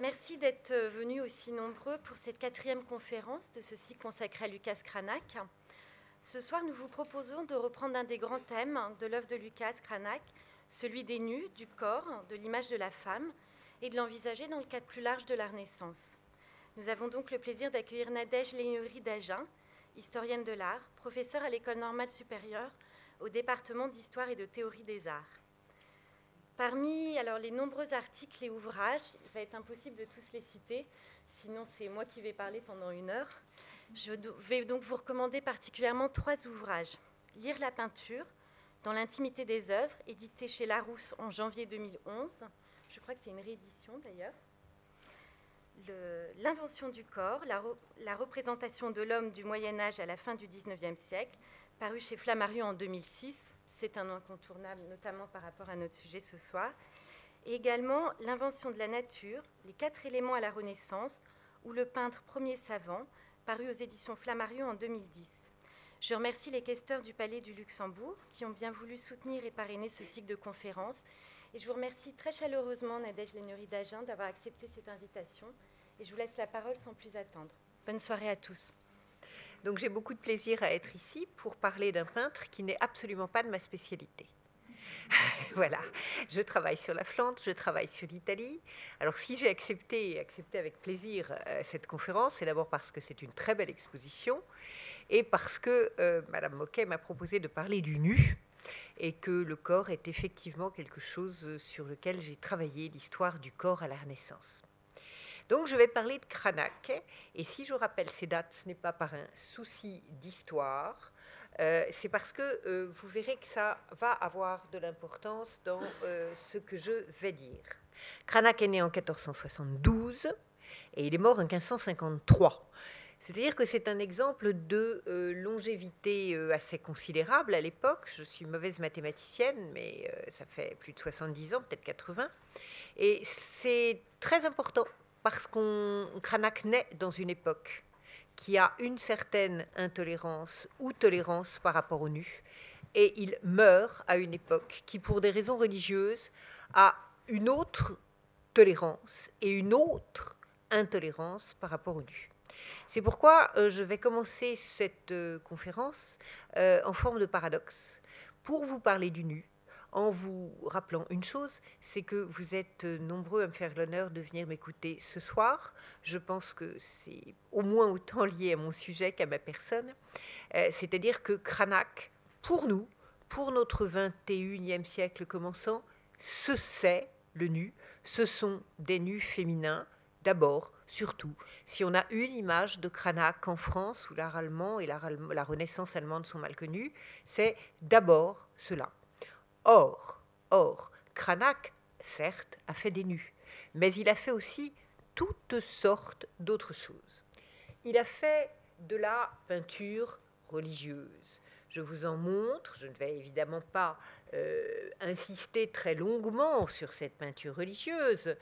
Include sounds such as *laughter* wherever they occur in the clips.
Merci d'être venus aussi nombreux pour cette quatrième conférence de ce cycle consacré à Lucas Cranach. Ce soir, nous vous proposons de reprendre un des grands thèmes de l'œuvre de Lucas Cranach, celui des nus, du corps, de l'image de la femme, et de l'envisager dans le cadre plus large de la Renaissance. Nous avons donc le plaisir d'accueillir Nadège Léory d'Agen, historienne de l'art, professeure à l'École normale supérieure au département d'histoire et de théorie des arts. Parmi les nombreux articles et ouvrages, il va être impossible de tous les citer, sinon c'est moi qui vais parler pendant une heure. Je vais donc vous recommander particulièrement trois ouvrages. Lire la peinture, dans l'intimité des œuvres, édité chez Larousse en janvier 2011. Je crois que c'est une réédition d'ailleurs. L'invention du corps, la, la représentation de l'homme du Moyen Âge à la fin du XIXe siècle, paru chez Flammarion en 2006. C'est un incontournable, notamment par rapport à notre sujet ce soir. Et également l'invention de la nature, les quatre éléments à la Renaissance, ou le peintre premier savant, paru aux éditions Flammarion en 2010. Je remercie les questeurs du Palais du Luxembourg qui ont bien voulu soutenir et parrainer ce cycle de conférences. Et je vous remercie très chaleureusement, Nadège Lénory d'Agen, d'avoir accepté cette invitation. Et je vous laisse la parole sans plus attendre. Bonne soirée à tous. Donc j'ai beaucoup de plaisir à être ici pour parler d'un peintre qui n'est absolument pas de ma spécialité. *laughs* voilà, je travaille sur la Flandre, je travaille sur l'Italie. Alors si j'ai accepté, accepté avec plaisir euh, cette conférence, c'est d'abord parce que c'est une très belle exposition et parce que euh, Madame Moquet m'a proposé de parler du nu et que le corps est effectivement quelque chose sur lequel j'ai travaillé, l'histoire du corps à la Renaissance. Donc je vais parler de Cranach, et si je rappelle ces dates, ce n'est pas par un souci d'histoire, euh, c'est parce que euh, vous verrez que ça va avoir de l'importance dans euh, ce que je vais dire. Cranach est né en 1472 et il est mort en 1553. C'est-à-dire que c'est un exemple de longévité assez considérable à l'époque. Je suis mauvaise mathématicienne, mais ça fait plus de 70 ans, peut-être 80. Et c'est très important parce qu'on Cranach naît dans une époque qui a une certaine intolérance ou tolérance par rapport au nu, et il meurt à une époque qui, pour des raisons religieuses, a une autre tolérance et une autre intolérance par rapport au nu. C'est pourquoi euh, je vais commencer cette euh, conférence euh, en forme de paradoxe pour vous parler du nu, en vous rappelant une chose, c'est que vous êtes nombreux à me faire l'honneur de venir m'écouter ce soir. Je pense que c'est au moins autant lié à mon sujet qu'à ma personne. Euh, c'est-à-dire que Cranach, pour nous, pour notre 21e siècle commençant, ce c'est le nu, ce sont des nus féminins, d'abord, surtout. Si on a une image de Cranach en France, où l'art allemand et la Renaissance allemande sont mal connus, c'est d'abord cela. Or, or, Cranach, certes, a fait des nus, mais il a fait aussi toutes sortes d'autres choses. Il a fait de la peinture religieuse. Je vous en montre, je ne vais évidemment pas euh, insister très longuement sur cette peinture religieuse.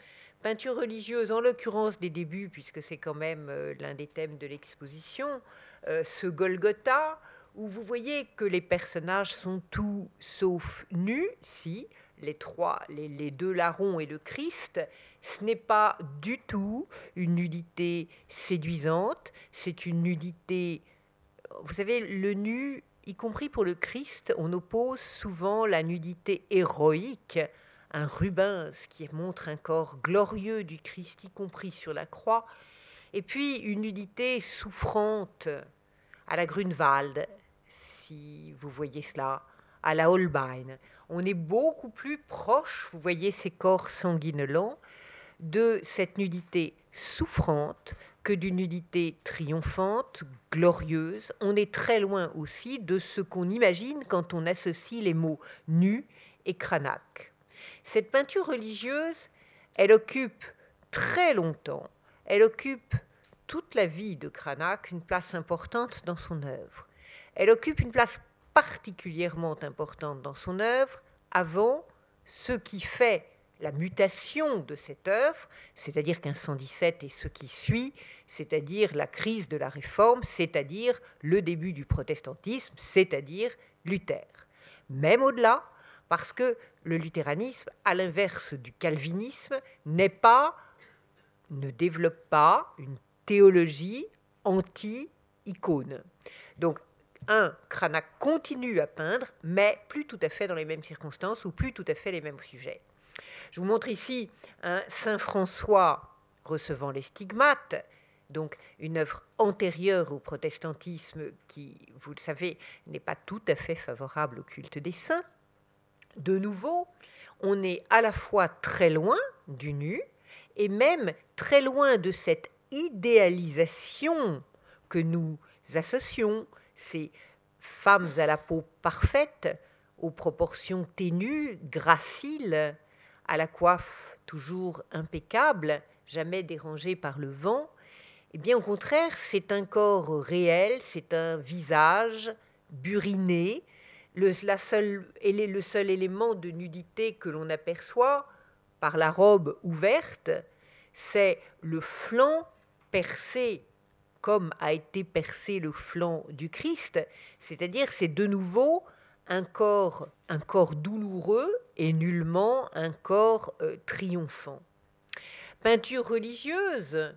Peinture religieuse, en l'occurrence des débuts, puisque c'est quand même euh, l'un des thèmes de l'exposition, euh, ce Golgotha, où vous voyez que les personnages sont tous sauf nus, si, les trois, les, deux larrons et le Christ, ce n'est pas du tout une nudité séduisante, c'est une nudité... Vous savez, le nu, y compris pour le Christ, on oppose souvent la nudité héroïque, un Rubens qui montre un corps glorieux du Christ, y compris sur la croix, et puis une nudité souffrante à la Grunewald, si vous voyez cela, à la Holbein. On est beaucoup plus proche, vous voyez ces corps sanguinolents, de cette nudité souffrante que d'une nudité triomphante, glorieuse. On est très loin aussi de ce qu'on imagine quand on associe les mots nu et Cranach. Cette peinture religieuse, elle occupe très longtemps, elle occupe toute la vie de Cranach une place importante dans son œuvre. Elle occupe une place particulièrement importante dans son œuvre avant ce qui fait la mutation de cette œuvre, c'est-à-dire 1517 et ce qui suit, c'est-à-dire la crise de la réforme, c'est-à-dire le début du protestantisme, c'est-à-dire Luther. Même au-delà, parce que le luthéranisme, à l'inverse du calvinisme, n'est pas ne développe pas une théologie anti-icône. Donc, un, Cranach continue à peindre, mais plus tout à fait dans les mêmes circonstances ou plus tout à fait les mêmes sujets. Je vous montre ici un Saint François recevant les stigmates, donc une œuvre antérieure au protestantisme qui, vous le savez, n'est pas tout à fait favorable au culte des saints. De nouveau, on est à la fois très loin du nu et même très loin de cette idéalisation que nous associons ces femmes à la peau parfaite, aux proportions ténues, graciles, à la coiffe toujours impeccable, jamais dérangée par le vent, eh bien, au contraire, c'est un corps réel, c'est un visage buriné. Le, seul élément de nudité que l'on aperçoit par la robe ouverte, c'est le flanc percé comme a été percé le flanc du Christ, c'est-à-dire c'est de nouveau un corps, un corps douloureux et nullement un corps euh, triomphant. Peinture religieuse,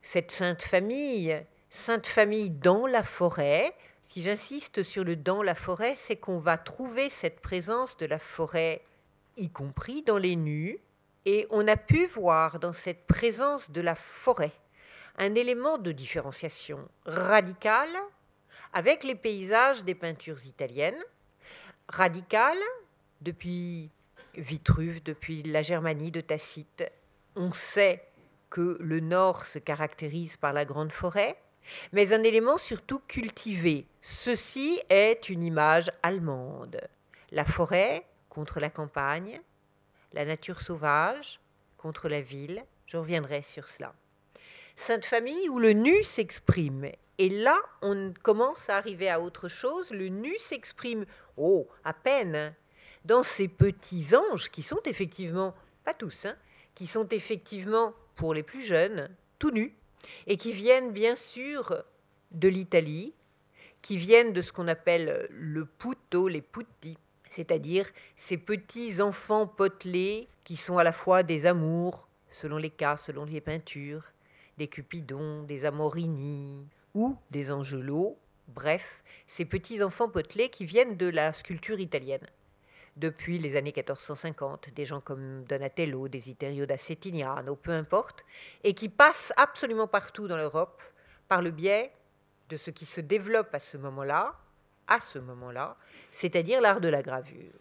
cette Sainte Famille, Sainte Famille dans la forêt, si j'insiste sur le dans la forêt, c'est qu'on va trouver cette présence de la forêt, y compris dans les nus, et on a pu voir dans cette présence de la forêt un élément de différenciation radical avec les paysages des peintures italiennes, radical depuis Vitruve, depuis la Germanie de Tacite. On sait que le nord se caractérise par la grande forêt, mais un élément surtout cultivé. Ceci est une image allemande. La forêt contre la campagne, la nature sauvage contre la ville. Je reviendrai sur cela. Sainte Famille où le nu s'exprime. Et là, on commence à arriver à autre chose. Le nu s'exprime, oh, à peine, hein, dans ces petits anges qui sont effectivement, pas tous, hein, qui sont effectivement pour les plus jeunes, tout nus, et qui viennent bien sûr de l'Italie, qui viennent de ce qu'on appelle le puto, les putti, c'est-à-dire ces petits enfants potelés qui sont à la fois des amours, selon les cas, selon les peintures, des cupidons, des amorini ou des angelots, bref, ces petits enfants potelés qui viennent de la sculpture italienne depuis les années 1450, des gens comme Donatello, Desiderio da Settignano, peu importe, et qui passent absolument partout dans l'Europe par le biais de ce qui se développe à ce moment-là, à ce moment-là, c'est-à-dire l'art de la gravure.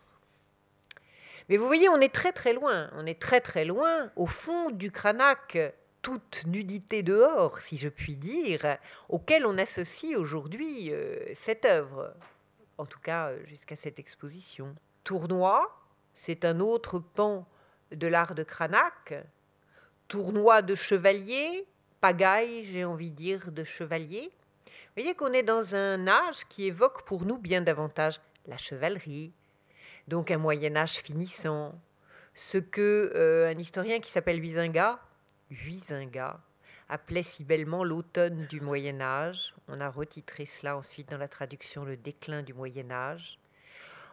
Mais vous voyez, on est très très loin, on est très très loin au fond du Cranach, toute nudité dehors, si je puis dire, auquel on associe aujourd'hui euh, cette œuvre, en tout cas euh, jusqu'à cette exposition. Tournoi, c'est un autre pan de l'art de Cranach. Tournoi de chevalier, pagaille, j'ai envie de dire, de chevalier. Vous voyez qu'on est dans un âge qui évoque pour nous bien davantage la chevalerie, donc un Moyen Âge finissant, ce que euh, un historien qui s'appelle Huizinga, Huizinga appelait si bellement l'automne du Moyen Âge. On a retitré cela ensuite dans la traduction Le déclin du Moyen Âge.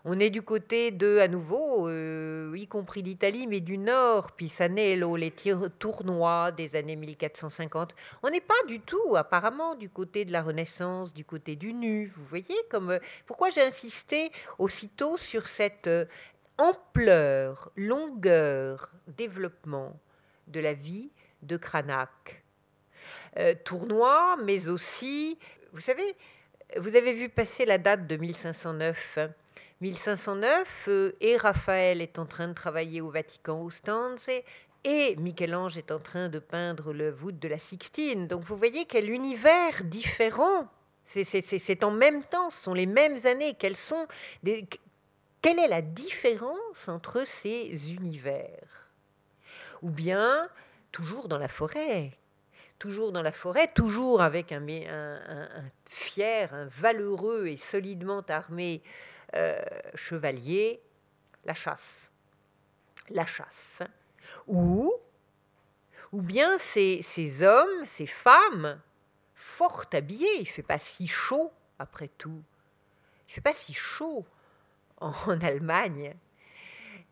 On est du côté de, à nouveau, euh, y compris l'Italie, mais du nord, Pisanello, les tournois des années 1450. On n'est pas du tout, apparemment, du côté de la Renaissance, du côté du nu. Vous voyez comme euh, pourquoi j'ai insisté aussitôt sur cette euh, ampleur, longueur, développement de la vie de Cranach. tournoi, mais aussi, vous savez, vous avez vu passer la date de 1509. 1509, euh, et Raphaël est en train de travailler au Vatican au Stanze, et Michel-Ange est en train de peindre le voûte de la Sixtine. Donc vous voyez quel univers différent. C'est en même temps, ce sont les mêmes années. Quelles sont quelle est la différence entre ces univers? Ou bien, toujours dans la forêt, toujours dans la forêt, toujours avec un, fier, un valeureux et solidement armé euh, chevalier, la chasse. La chasse. Ou, ou bien ces, ces hommes, ces femmes, fort habillés, il ne fait pas si chaud après tout. Il ne fait pas si chaud en, Allemagne,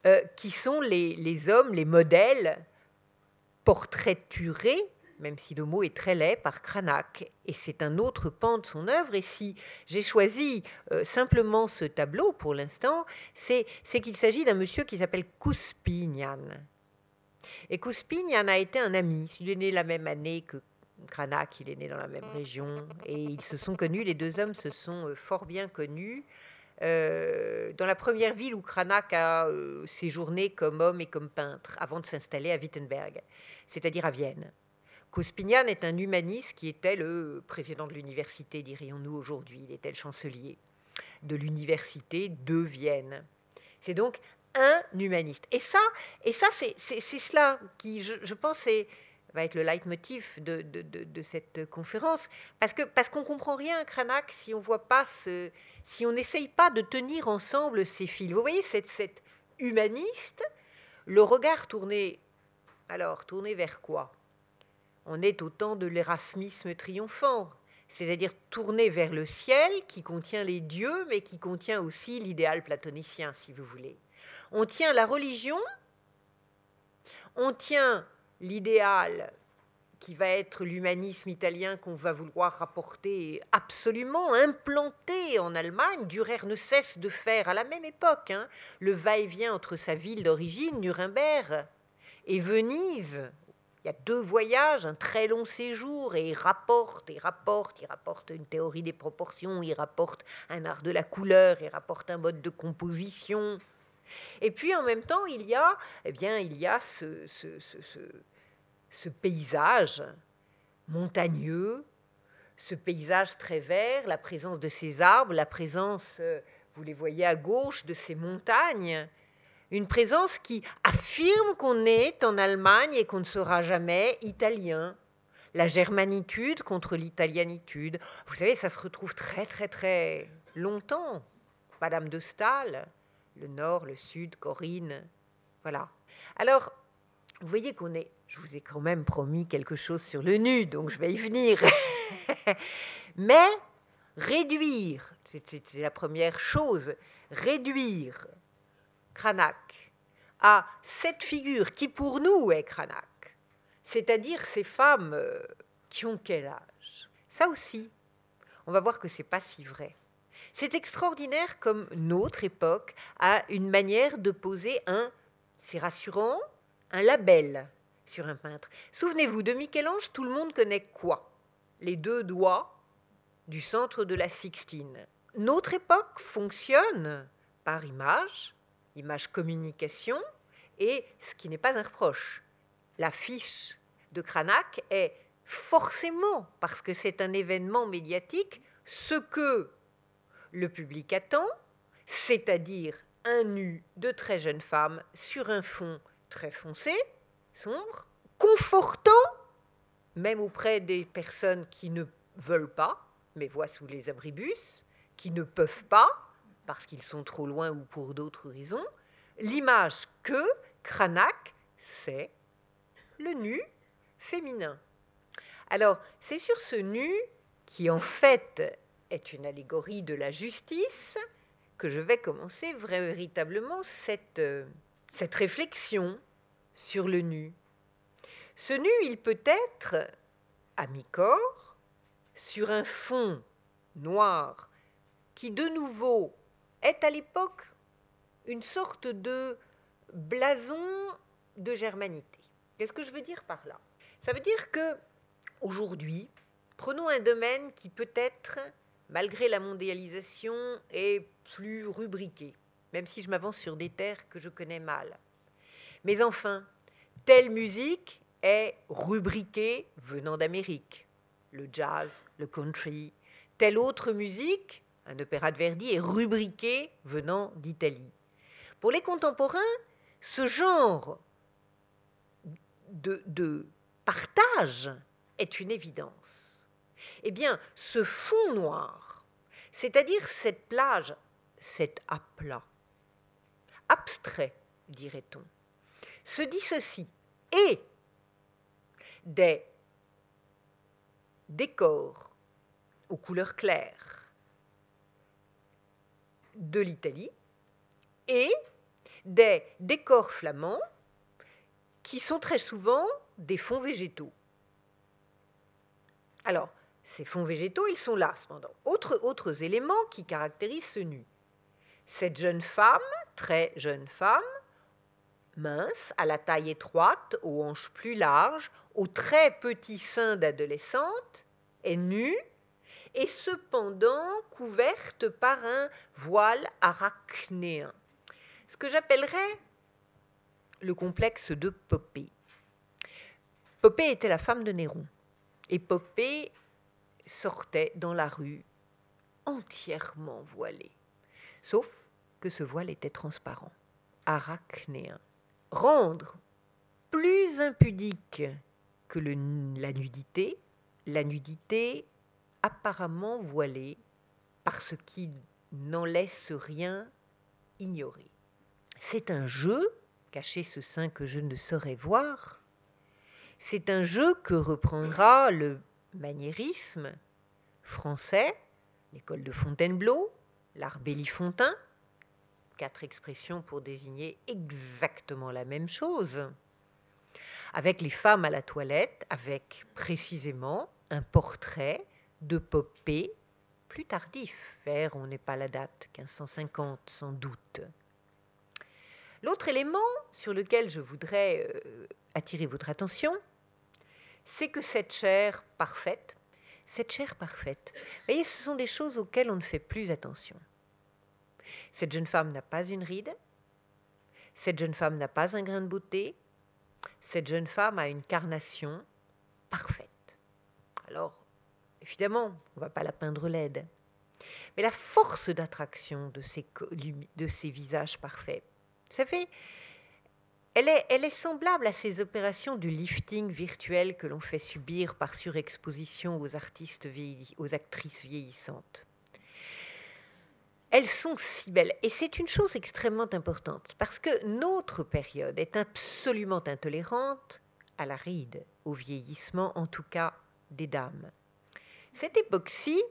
euh, qui sont les, hommes, les modèles portraituré, même si le mot est très laid, par Cranach. Et c'est un autre pan de son œuvre. Et si j'ai choisi euh, simplement ce tableau pour l'instant, c'est qu'il s'agit d'un monsieur qui s'appelle Couspignan. Et Couspignan a été un ami. Il est né la même année que Cranach, il est né dans la même région. Et ils se sont connus, les deux hommes se sont euh, fort bien connus. Euh, dans la première ville où Cranach a euh, séjourné comme homme et comme peintre avant de s'installer à Wittenberg, c'est-à-dire à Vienne. Cospignan est un humaniste qui était le président de l'université, dirions-nous aujourd'hui. Il était le chancelier de l'université de Vienne. C'est donc un humaniste. Et ça, et ça c'est cela qui, je, pense, va être le leitmotiv de, cette conférence, parce que parce qu'on comprend rien à Cranach si on voit pas ce, si on n'essaye pas de tenir ensemble ces fils. Vous voyez cette, cette humaniste, le regard tourné, alors tourné vers quoi? On est au temps de l'érasmisme triomphant, c'est-à-dire tourné vers le ciel qui contient les dieux, mais qui contient aussi l'idéal platonicien, si vous voulez. On tient la religion, on tient l'idéal qui va être l'humanisme italien qu'on va vouloir rapporter absolument, implanté en Allemagne. Dürer ne cesse de faire à la même époque hein, le va-et-vient entre sa ville d'origine, Nuremberg, et Venise. Il y a deux voyages, un très long séjour, et il rapporte, il rapporte, il rapporte une théorie des proportions, il rapporte un art de la couleur, il rapporte un mode de composition. Et puis en même temps, il y a, eh bien, il y a ce, ce, paysage montagneux, ce paysage très vert, la présence de ces arbres, la présence, euh, vous les voyez à gauche, de ces montagnes, une présence qui affirme qu'on est en Allemagne et qu'on ne sera jamais italien. La germanitude contre l'italianitude. Vous savez, ça se retrouve très très très longtemps. Madame de Stahl, le nord, le sud, Corinne. Voilà. Alors, vous voyez qu'on est. Je vous ai quand même promis quelque chose sur le nu, donc je vais y venir. *laughs* Mais réduire, c'est la première chose, réduire Cranach à cette figure qui pour nous est Cranach, c'est-à-dire ces femmes euh, qui ont quel âge? Ça aussi, on va voir que c'est pas si vrai. C'est extraordinaire comme notre époque a une manière de poser un, c'est rassurant, un label sur un peintre. Souvenez-vous, de Michel-Ange, tout le monde connaît quoi? Les deux doigts du centre de la Sixtine. Notre époque fonctionne par image, image communication, et ce qui n'est pas un reproche. L'affiche de Cranach est forcément, parce que c'est un événement médiatique, ce que le public attend, c'est-à-dire un nu de très jeune femme sur un fond très foncé, sombre, confortant, même auprès des personnes qui ne veulent pas, mais voient sous les abribus, qui ne peuvent pas, parce qu'ils sont trop loin ou pour d'autres raisons, l'image que Cranach, c'est le nu féminin. Alors, c'est sur ce nu qui, en fait, est une allégorie de la justice, que je vais commencer véritablement cette, euh, cette réflexion sur le nu. Ce nu, il peut être à mi-corps, sur un fond noir, qui de nouveau est à l'époque une sorte de blason de germanité. Qu'est-ce que je veux dire par là? Ça veut dire que aujourd'hui, prenons un domaine qui peut être malgré la mondialisation, est plus rubriqué, même si je m'avance sur des terres que je connais mal. Mais enfin, telle musique est rubriquée venant d'Amérique, le jazz, le country. Telle autre musique, un opéra de Verdi, est rubriqué venant d'Italie. Pour les contemporains, ce genre de partage est une évidence eh bien, ce fond noir, c'est-à-dire cette plage, cet aplat, abstrait, dirait-on, se dissocie et des décors aux couleurs claires de l'Italie et des décors flamands qui sont très souvent des fonds végétaux. Alors, ces fonds végétaux, ils sont là, cependant. Autres, autres éléments qui caractérisent ce nu. Cette jeune femme, très jeune femme, mince, à la taille étroite, aux hanches plus larges, aux très petits seins d'adolescente, est nue et cependant couverte par un voile arachnéen. Ce que j'appellerais le complexe de Poppée. Poppée était la femme de Néron. Et Poppée sortait dans la rue entièrement voilée. Sauf que ce voile était transparent, arachnéen. Rendre plus impudique que la nudité, la nudité apparemment voilée par ce qui n'en laisse rien ignorer. C'est un jeu, cacher ce sein que je ne saurais voir, c'est un jeu que reprendra le maniérisme français, l'école de Fontainebleau, l'art Bellifontain, quatre expressions pour désigner exactement la même chose, avec les femmes à la toilette, avec précisément un portrait de Poppée plus tardif, vers, on n'est pas la date, 1550 sans doute. L'autre élément sur lequel je voudrais euh, attirer votre attention, c'est que cette chair parfaite, cette chair parfaite, voyez, ce sont des choses auxquelles on ne fait plus attention. Cette jeune femme n'a pas une ride, cette jeune femme n'a pas un grain de beauté, cette jeune femme a une carnation parfaite. Alors, évidemment, on ne va pas la peindre laide, mais la force d'attraction de ces, visages parfaits, vous savez, elle est, semblable à ces opérations du lifting virtuel que l'on fait subir par surexposition aux, artistes aux actrices vieillissantes. Elles sont si belles. Et c'est une chose extrêmement importante, parce que notre période est absolument intolérante à la ride, au vieillissement, en tout cas des dames. Cette époque-ci,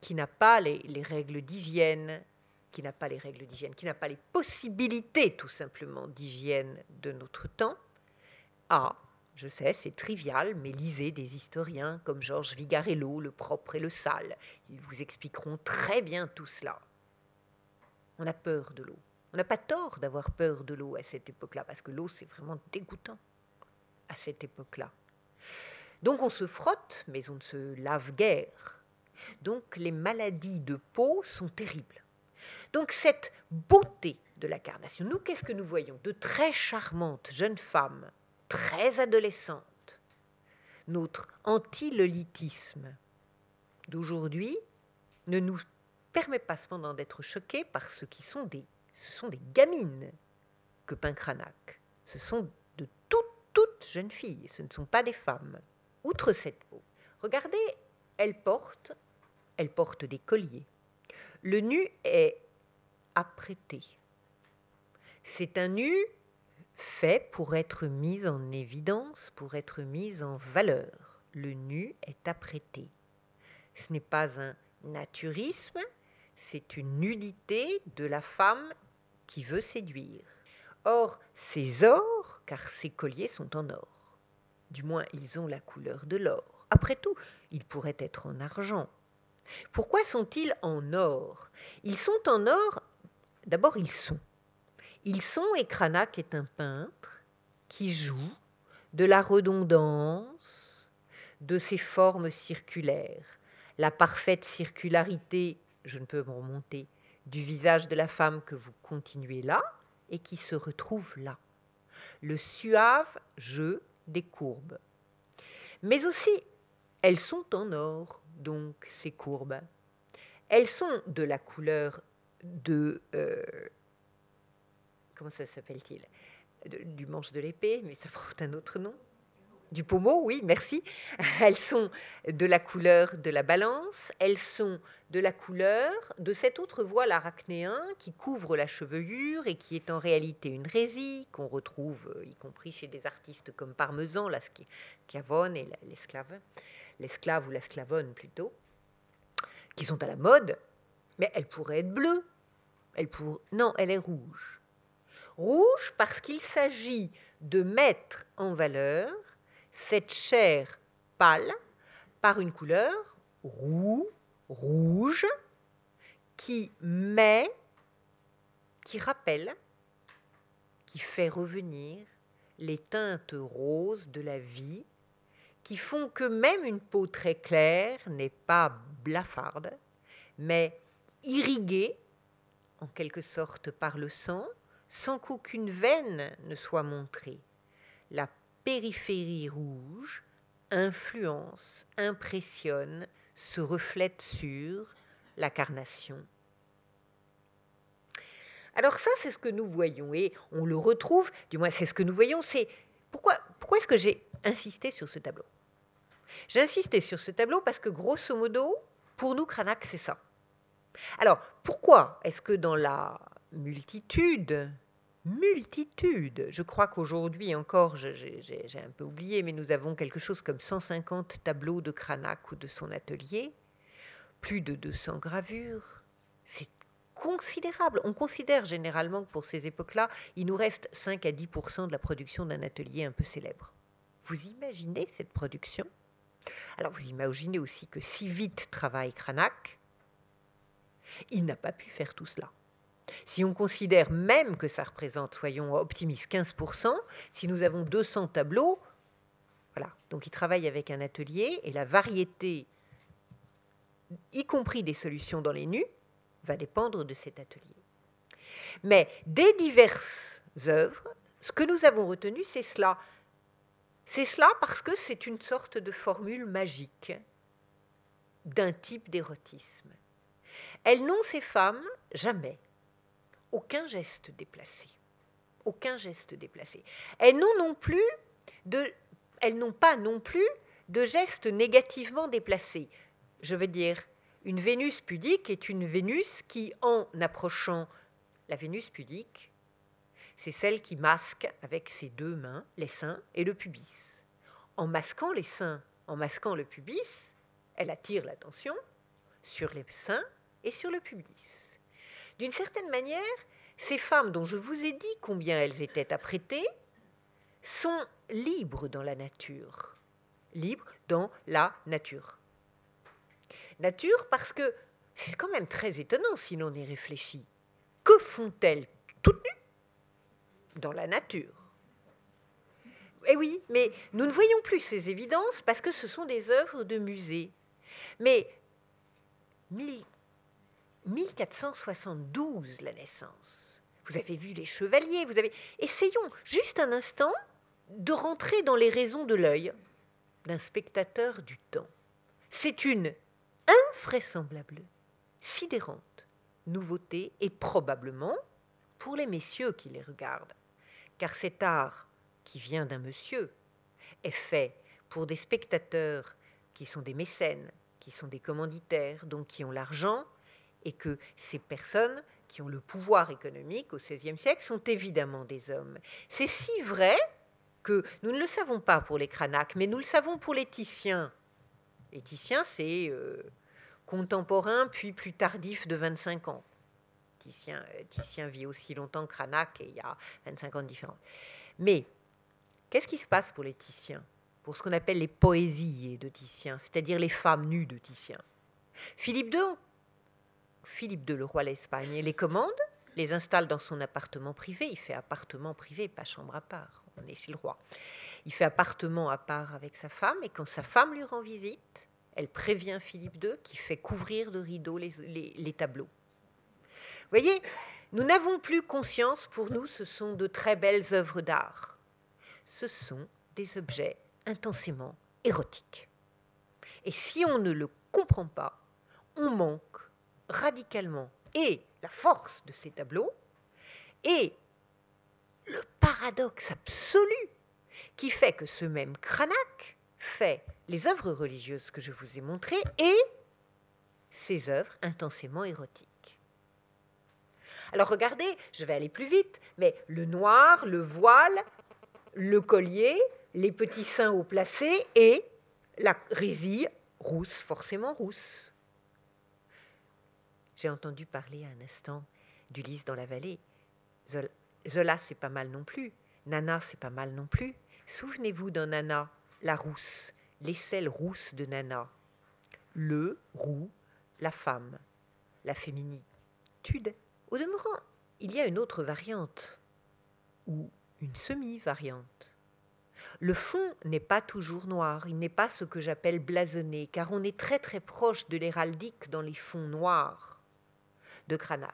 qui n'a pas les règles d'hygiène, qui n'a pas les règles d'hygiène, qui n'a pas les possibilités tout simplement d'hygiène de notre temps, a, je sais, c'est trivial, mais lisez des historiens comme Georges Vigarello, Le propre et le sale. Ils vous expliqueront très bien tout cela. On a peur de l'eau. On n'a pas tort d'avoir peur de l'eau à cette époque-là, parce que l'eau, c'est vraiment dégoûtant à cette époque-là. Donc on se frotte, mais on ne se lave guère. Donc les maladies de peau sont terribles. Donc cette beauté de la carnation, nous, qu'est-ce que nous voyons De très charmantes jeunes femmes, très adolescentes. Notre anti-lolitisme d'aujourd'hui ne nous permet pas cependant d'être choqués par ce qui sont des, ce sont des gamines que peint Cranach. Ce sont de toutes, toutes jeunes filles, ce ne sont pas des femmes. Outre cette peau, regardez, elles portent des colliers. Le nu est apprêté. C'est un nu fait pour être mis en évidence, pour être mis en valeur. Le nu est apprêté. Ce n'est pas un naturisme, c'est une nudité de la femme qui veut séduire. Or, ces ors, car ces colliers sont en or, du moins ils ont la couleur de l'or. Après tout, ils pourraient être en argent. Pourquoi sont-ils en or? Ils sont en or D'abord, ils sont. Ils sont, et Cranach est un peintre qui joue de la redondance de ces formes circulaires, la parfaite circularité, je ne peux me remonter, du visage de la femme que vous continuez là et qui se retrouve là. Le suave jeu des courbes. Mais aussi, elles sont en or, donc ces courbes. Elles sont de la couleur de... Euh, comment ça s'appelle-t-il? Du manche de l'épée, mais ça porte un autre nom. Du pommeau, oui, merci. *laughs* Elles sont de la couleur de la balance, elles sont de la couleur de cet autre voile arachnéen qui couvre la chevelure et qui est en réalité une résille qu'on retrouve euh, y compris chez des artistes comme Parmesan, la Schiavone et l'esclave, l'esclave ou l'esclavone plutôt, qui sont à la mode mais elle pourrait être bleue. Elle pour... Non, elle est rouge. Rouge parce qu'il s'agit de mettre en valeur cette chair pâle par une couleur roux, rouge, qui met, qui rappelle, qui fait revenir les teintes roses de la vie, qui font que même une peau très claire n'est pas blafarde, mais irriguée en quelque sorte par le sang, sans qu'aucune veine ne soit montrée. La périphérie rouge influence, impressionne, se reflète sur la carnation. Alors ça, c'est ce que nous voyons et on le retrouve, du moins c'est ce que nous voyons, c'est pourquoi, pourquoi est-ce que j'ai insisté sur ce tableau? J'ai insisté sur ce tableau parce que grosso modo, pour nous, Cranach, c'est ça. Alors, pourquoi est-ce que dans la multitude, multitude, je crois qu'aujourd'hui encore, j'ai un peu oublié, mais nous avons quelque chose comme 150 tableaux de Cranach ou de son atelier, plus de 200 gravures, c'est considérable. On considère généralement que pour ces époques-là, il nous reste 5 à 10% de la production d'un atelier un peu célèbre. Vous imaginez cette production? Alors vous imaginez aussi que si vite travaille Cranach, il n'a pas pu faire tout cela. Si on considère même que ça représente, soyons optimistes, 15%, si nous avons 200 tableaux, voilà. Donc il travaille avec un atelier et la variété, y compris des solutions dans les nus, va dépendre de cet atelier. Mais des diverses œuvres, ce que nous avons retenu, c'est cela. C'est cela parce que c'est une sorte de formule magique d'un type d'érotisme. Elles n'ont, ces femmes, jamais aucun geste déplacé. Aucun geste déplacé. Elles n'ont non plus de, elles n'ont pas non plus de gestes négativement déplacés. Je veux dire, une Vénus pudique est une Vénus qui, en approchant la Vénus pudique, c'est celle qui masque avec ses deux mains les seins et le pubis. En masquant les seins, en masquant le pubis, elle attire l'attention sur les seins et sur le pubis. D'une certaine manière, ces femmes dont je vous ai dit combien elles étaient apprêtées sont libres dans la nature. Libres dans la nature. Nature parce que c'est quand même très étonnant si l'on y réfléchit. Que font-elles toutes nues dans la nature? Eh oui, mais nous ne voyons plus ces évidences parce que ce sont des œuvres de musée. Mais 1472, la naissance. Vous avez vu les chevaliers, vous avez. Essayons juste un instant de rentrer dans les raisons de l'œil d'un spectateur du temps. C'est une invraisemblable, sidérante nouveauté et probablement pour les messieurs qui les regardent. Car cet art qui vient d'un monsieur est fait pour des spectateurs qui sont des mécènes, qui sont des commanditaires, donc qui ont l'argent, et que ces personnes qui ont le pouvoir économique au XVIe siècle sont évidemment des hommes. C'est si vrai que nous ne le savons pas pour les Cranach, mais nous le savons pour les Titiens. Les Titiens, c'est euh, contemporain puis plus tardif de 25 ans. Titien, euh, Titien vit aussi longtemps que Cranach et il y a 25 ans de différence. Mais qu'est-ce qui se passe pour les Titiens? Pour ce qu'on appelle les poésies de Titien, c'est-à-dire les femmes nues de Titien. Philippe II Philippe II, le roi d'Espagne, les commande, les installe dans son appartement privé. Il fait appartement privé, pas chambre à part. On est chez le roi. Il fait appartement à part avec sa femme, et quand sa femme lui rend visite, elle prévient Philippe II qui fait couvrir de rideaux les, les tableaux. Vous voyez, nous n'avons plus conscience, pour nous, ce sont de très belles œuvres d'art. Ce sont des objets intensément érotiques. Et si on ne le comprend pas, on manque radicalement et la force de ces tableaux et le paradoxe absolu qui fait que ce même Cranach fait les œuvres religieuses que je vous ai montrées et ses œuvres intensément érotiques. Alors regardez, je vais aller plus vite, mais le noir, le voile, le collier, les petits seins haut placés et la résille rousse, forcément rousse. J'ai entendu parler un instant d'Ulysse dans la vallée. Zola, c'est pas mal non plus. Nana, c'est pas mal non plus. Souvenez-vous d'un Nana la rousse, l'aisselle rousse de Nana. Le, roux, la femme, la féminitude. Au demeurant, il y a une autre variante, ou une semi-variante. Le fond n'est pas toujours noir, il n'est pas ce que j'appelle blasonné, car on est très très proche de l'héraldique dans les fonds noirs de Cranach.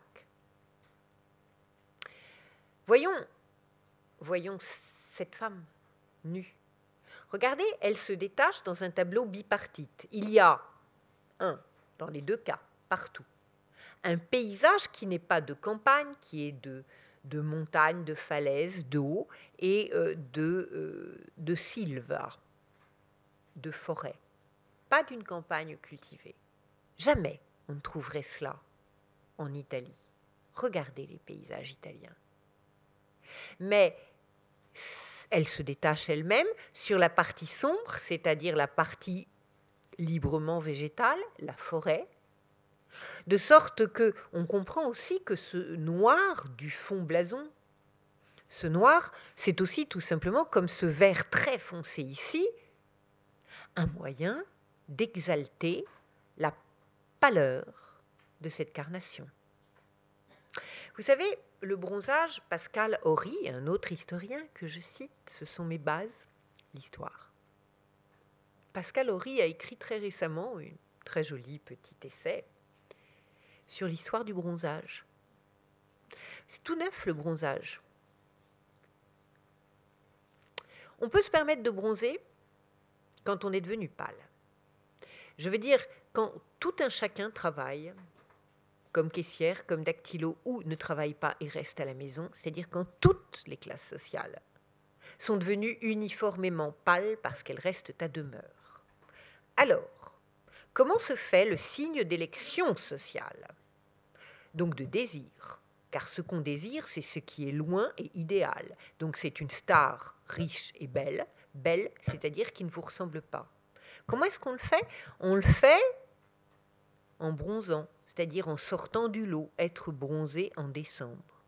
Voyons, voyons cette femme nue. Regardez, elle se détache dans un tableau bipartite. Il y a un, dans les deux cas, partout, un paysage qui n'est pas de campagne, qui est de, de montagne, de falaises, d'eau et euh, de, euh, de sylve, de forêt. Pas d'une campagne cultivée. Jamais on ne trouverait cela en Italie. Regardez les paysages italiens. Mais elle se détache elle-même sur la partie sombre, c'est-à-dire la partie librement végétale, la forêt, de sorte que on comprend aussi que ce noir du fond blason, ce noir, c'est aussi tout simplement comme ce vert très foncé ici, un moyen d'exalter la pâleur de cette carnation. Vous savez, le bronzage, Pascal Horry, un autre historien que je cite, ce sont mes bases, l'histoire. Pascal Horry a écrit très récemment un très joli petit essai sur l'histoire du bronzage. C'est tout neuf le bronzage. On peut se permettre de bronzer quand on est devenu pâle. Je veux dire, quand tout un chacun travaille, comme caissière, comme dactylo, ou ne travaille pas et reste à la maison, c'est-à-dire quand toutes les classes sociales sont devenues uniformément pâles parce qu'elles restent à demeure. Alors, comment se fait le signe d'élection sociale? Donc de désir, car ce qu'on désire, c'est ce qui est loin et idéal. Donc c'est une star riche et belle, belle, c'est-à-dire qui ne vous ressemble pas. Comment est-ce qu'on le fait? On le fait en bronzant, c'est-à-dire en sortant du lot, être bronzé en décembre.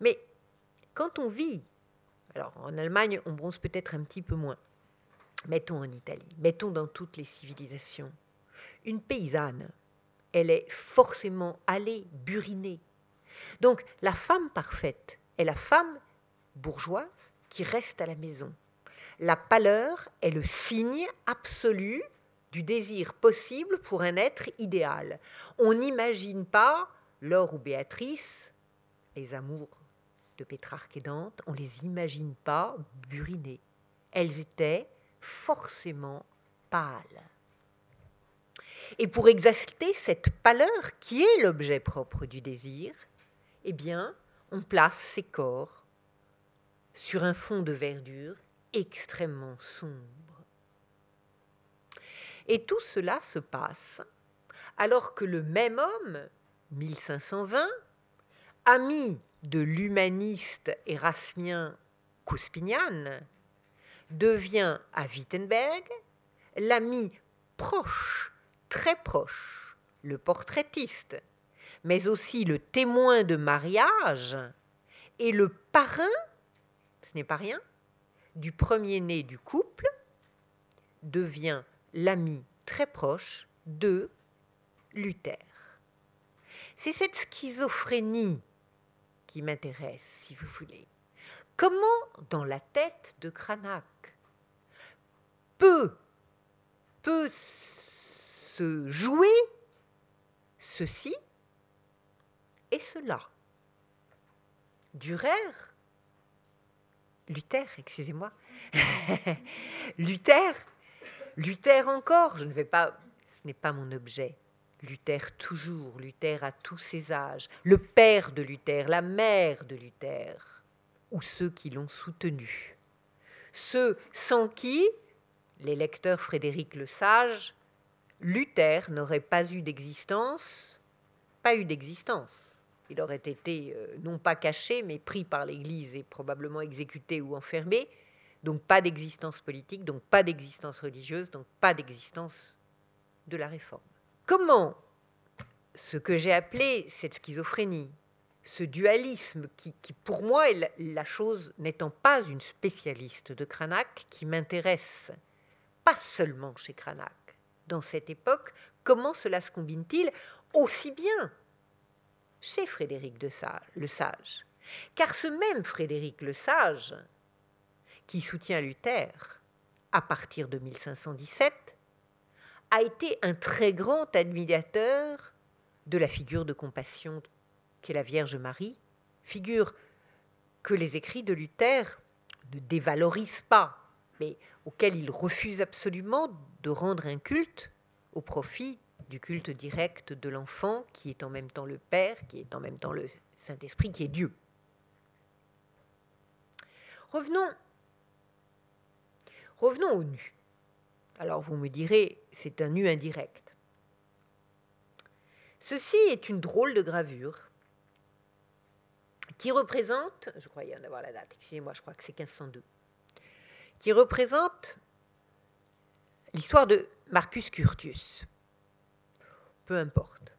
Mais quand on vit, alors en Allemagne, on bronze peut-être un petit peu moins, mettons en Italie, mettons dans toutes les civilisations, une paysanne, elle est forcément allée buriner. Donc la femme parfaite est la femme bourgeoise qui reste à la maison. La pâleur est le signe absolu du désir possible pour un être idéal. On n'imagine pas Laure ou Béatrice, les amours de Pétrarque et Dante, on ne les imagine pas buriner. Elles étaient forcément pâles. Et pour exalter cette pâleur qui est l'objet propre du désir, eh bien, on place ces corps sur un fond de verdure extrêmement sombre. Et tout cela se passe alors que le même homme, 1520, ami de l'humaniste érasmien Couspignan, devient à Wittenberg l'ami proche, très proche, le portraitiste, mais aussi le témoin de mariage et le parrain, ce n'est pas rien, du premier-né du couple, devient l'ami très proche de Luther. C'est cette schizophrénie qui m'intéresse, si vous voulez. Comment, dans la tête de Cranach, peut, se jouer ceci et cela? Durer, Luther, excusez-moi, *laughs* Luther Luther encore, je ne vais pas, ce n'est pas mon objet. Luther toujours, Luther à tous ses âges, le père de Luther, la mère de Luther, ou ceux qui l'ont soutenu. Ceux sans qui, les lecteurs Frédéric le Sage, Luther n'aurait pas eu d'existence, pas eu d'existence. Il aurait été euh, non pas caché, mais pris par l'Église et probablement exécuté ou enfermé, donc pas d'existence politique, donc pas d'existence religieuse, donc pas d'existence de la réforme. Comment ce que j'ai appelé cette schizophrénie ce dualisme qui, pour moi, est la, chose, n'étant pas une spécialiste de Cranach, qui m'intéresse pas seulement chez Cranach. Dans cette époque, comment cela se combine-t-il aussi bien chez Frédéric de le Sage? Car ce même Frédéric le Sage, qui soutient Luther à partir de 1517, a été un très grand admirateur de la figure de compassion qu'est la Vierge Marie, figure que les écrits de Luther ne dévalorisent pas, mais auquel il refuse absolument de rendre un culte au profit du culte direct de l'enfant, qui est en même temps le Père, qui est en même temps le Saint-Esprit, qui est Dieu. Revenons, revenons au nu. Alors vous me direz, c'est un nu indirect. Ceci est une drôle de gravure qui représente, je croyais en avoir la date, excusez-moi, je crois que c'est 1502, qui représente l'histoire de Marcus Curtius. Peu importe.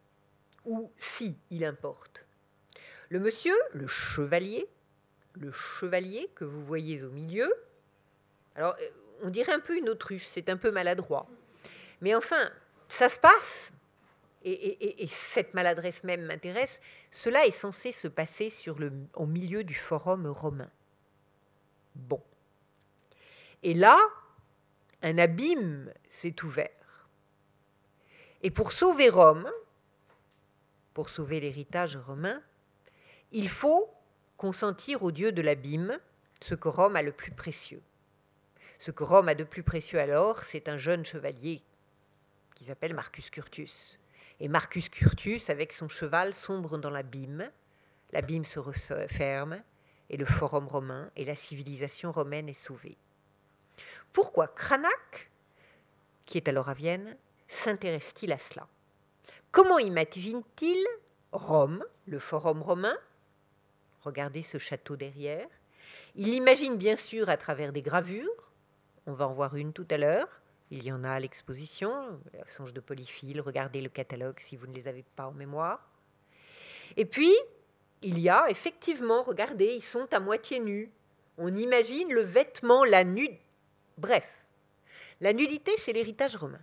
Ou si il importe. Le monsieur, le chevalier, le chevalier que vous voyez au milieu, alors on dirait un peu une autruche, c'est un peu maladroit. Mais enfin, ça se passe et, cette maladresse même m'intéresse, cela est censé se passer au milieu du forum romain. Bon. Et là, un abîme s'est ouvert. Et pour sauver Rome, pour sauver l'héritage romain, il faut consentir au dieu de l'abîme ce que Rome a le plus précieux. Ce que Rome a de plus précieux alors, c'est un jeune chevalier qui s'appelle Marcus Curtius, et Marcus Curtius, avec son cheval, sombre dans l'abîme. L'abîme se referme, et le forum romain et la civilisation romaine est sauvée. Pourquoi Cranach, qui est alors à Vienne, s'intéresse-t-il à cela? Comment imagine-t-il Rome, le forum romain? Regardez ce château derrière. Il l'imagine bien sûr à travers des gravures. On va en voir une tout à l'heure. Il y en a à l'exposition, Songe de Polyphile, regardez le catalogue si vous ne les avez pas en mémoire. Et puis, il y a effectivement, regardez, ils sont à moitié nus. On imagine le vêtement, la nudité. Bref, la nudité, c'est l'héritage romain.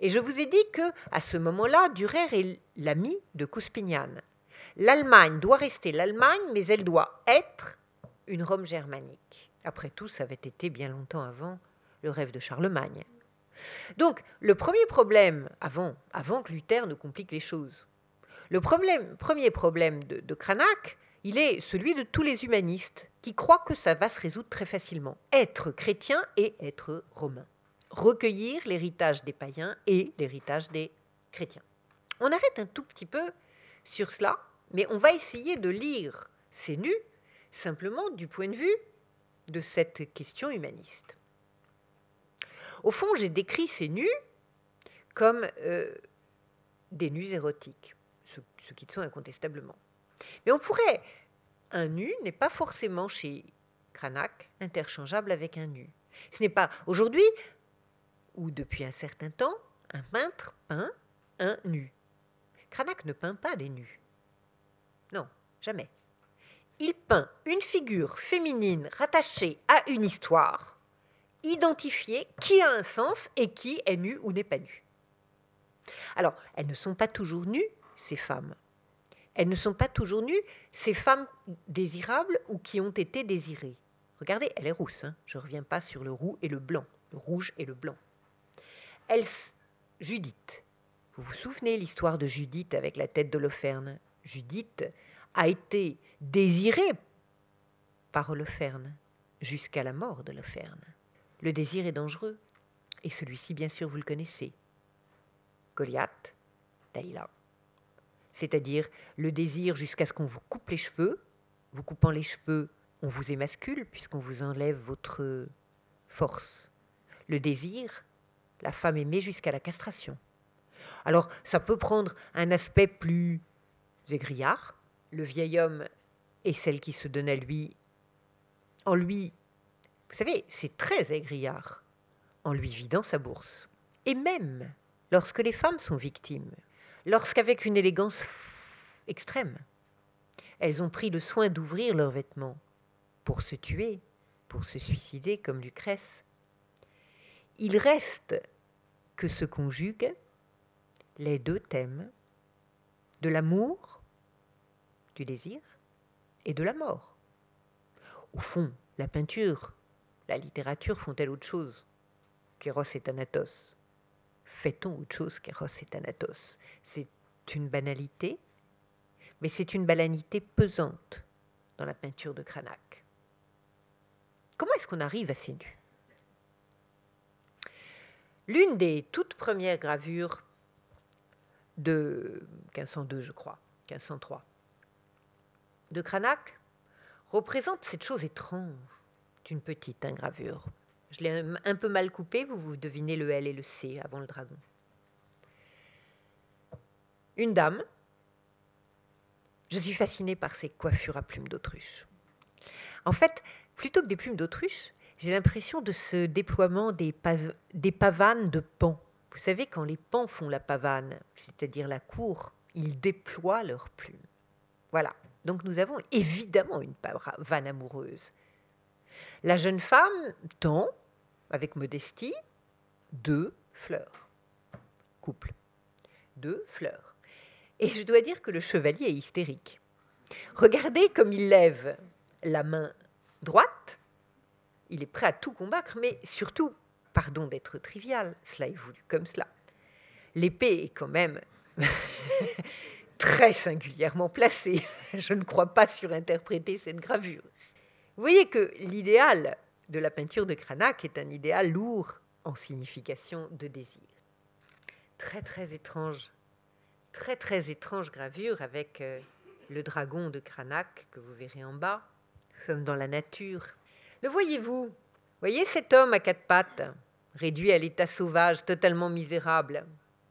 Et je vous ai dit que, à ce moment-là, Dürer est l'ami de Cuspinian. L'Allemagne doit rester l'Allemagne, mais elle doit être une Rome germanique. Après tout, ça avait été bien longtemps avant le rêve de Charlemagne. Donc, le premier problème, avant, avant que Luther ne complique les choses, le premier problème de, de Cranach, il est celui de tous les humanistes qui croient que ça va se résoudre très facilement. Être chrétien et être romain. Recueillir l'héritage des païens et l'héritage des chrétiens. On arrête un tout petit peu sur cela, mais on va essayer de lire ces nus simplement du point de vue de cette question humaniste. Au fond, j'ai décrit ces nus comme euh, des nus érotiques, ce, ce qu'ils sont incontestablement. Mais on pourrait. Un nu n'est pas forcément chez Cranach interchangeable avec un nu. Ce n'est pas aujourd'hui, ou depuis un certain temps, un peintre peint un nu. Cranach ne peint pas des nus. Non, jamais. Il peint une figure féminine rattachée à une histoire identifier qui a un sens et qui est nu ou n'est pas nu. Alors, elles ne sont pas toujours nues, ces femmes. Elles ne sont pas toujours nues, ces femmes désirables ou qui ont été désirées. Regardez, elle est rousse. Hein. Je ne reviens pas sur le roux et le blanc, le rouge et le blanc. Elle, Judith. Vous vous souvenez l'histoire de Judith avec la tête d'Holoferne Judith a été désirée par Holoferne jusqu'à la mort d'Holoferne. Le désir est dangereux. Et celui-ci, bien sûr, vous le connaissez. Goliath, Dalila. C'est-à-dire le désir jusqu'à ce qu'on vous coupe les cheveux. Vous coupant les cheveux, on vous émascule puisqu'on vous enlève votre force. Le désir, la femme aimée jusqu'à la castration. Alors, ça peut prendre un aspect plus égrillard. Le vieil homme est celle qui se donne à lui en lui vous savez, c'est très aigrillard en lui vidant sa bourse. Et même lorsque les femmes sont victimes, lorsqu'avec une élégance extrême, elles ont pris le soin d'ouvrir leurs vêtements pour se tuer, pour se suicider comme Lucrèce. Il reste que se conjuguent les deux thèmes de l'amour, du désir et de la mort. Au fond, la peinture, la littérature font-elles autre chose qu'Eros et Thanatos? Fait-on autre chose qu'Eros et Thanatos? C'est une banalité, mais c'est une banalité pesante dans la peinture de Cranach. Comment est-ce qu'on arrive à ces nus? L'une des toutes premières gravures de 1502, je crois, 1503, de Cranach représente cette chose étrange d'une petite ingravure. Je l'ai un peu mal coupé, vous, vous devinez le L et le C avant le dragon. Une dame. Je suis fascinée par ces coiffures à plumes d'autruche. En fait, plutôt que des plumes d'autruche, j'ai l'impression de ce déploiement des, des pavanes de pan. Vous savez, quand les pans font la pavane, c'est-à-dire la cour, ils déploient leurs plumes. Voilà. Donc nous avons évidemment une pavane amoureuse. La jeune femme tend, avec modestie, deux fleurs. Couple. Deux fleurs. Et je dois dire que le chevalier est hystérique. Regardez comme il lève la main droite. Il est prêt à tout combattre, mais surtout, pardon d'être trivial, cela est voulu comme cela. L'épée est quand même *laughs* très singulièrement placée. *laughs* Je ne crois pas surinterpréter cette gravure. Vous voyez que l'idéal de la peinture de Cranach est un idéal lourd en signification de désir. Très très étrange, très très étrange gravure avec euh, le dragon de Cranach que vous verrez en bas. Nous sommes dans la nature. Le voyez-vous? Voyez cet homme à quatre pattes, réduit à l'état sauvage, totalement misérable.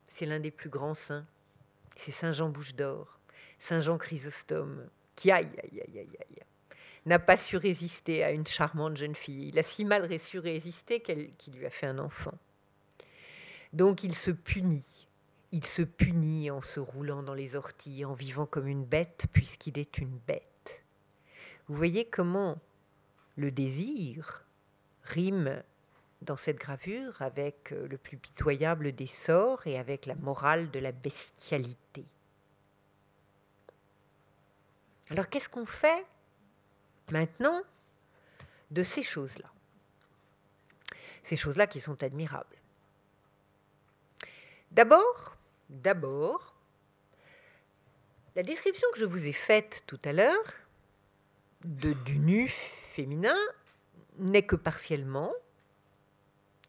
C'est l'un des plus grands saints. C'est Saint Jean Bouche d'Or, Saint Jean Chrysostome, qui aïe aïe aïe aïe aïe n'a pas su résister à une charmante jeune fille. Il a si mal su résister qu'il lui a fait un enfant. Donc il se punit. Il se punit en se roulant dans les orties, en vivant comme une bête, puisqu'il est une bête. Vous voyez comment le désir rime dans cette gravure avec le plus pitoyable des sorts et avec la morale de la bestialité. Alors qu'est-ce qu'on fait maintenant de ces choses-là? Ces choses-là qui sont admirables. D'abord, d'abord, la description que je vous ai faite tout à l'heure du nu féminin n'est que partiellement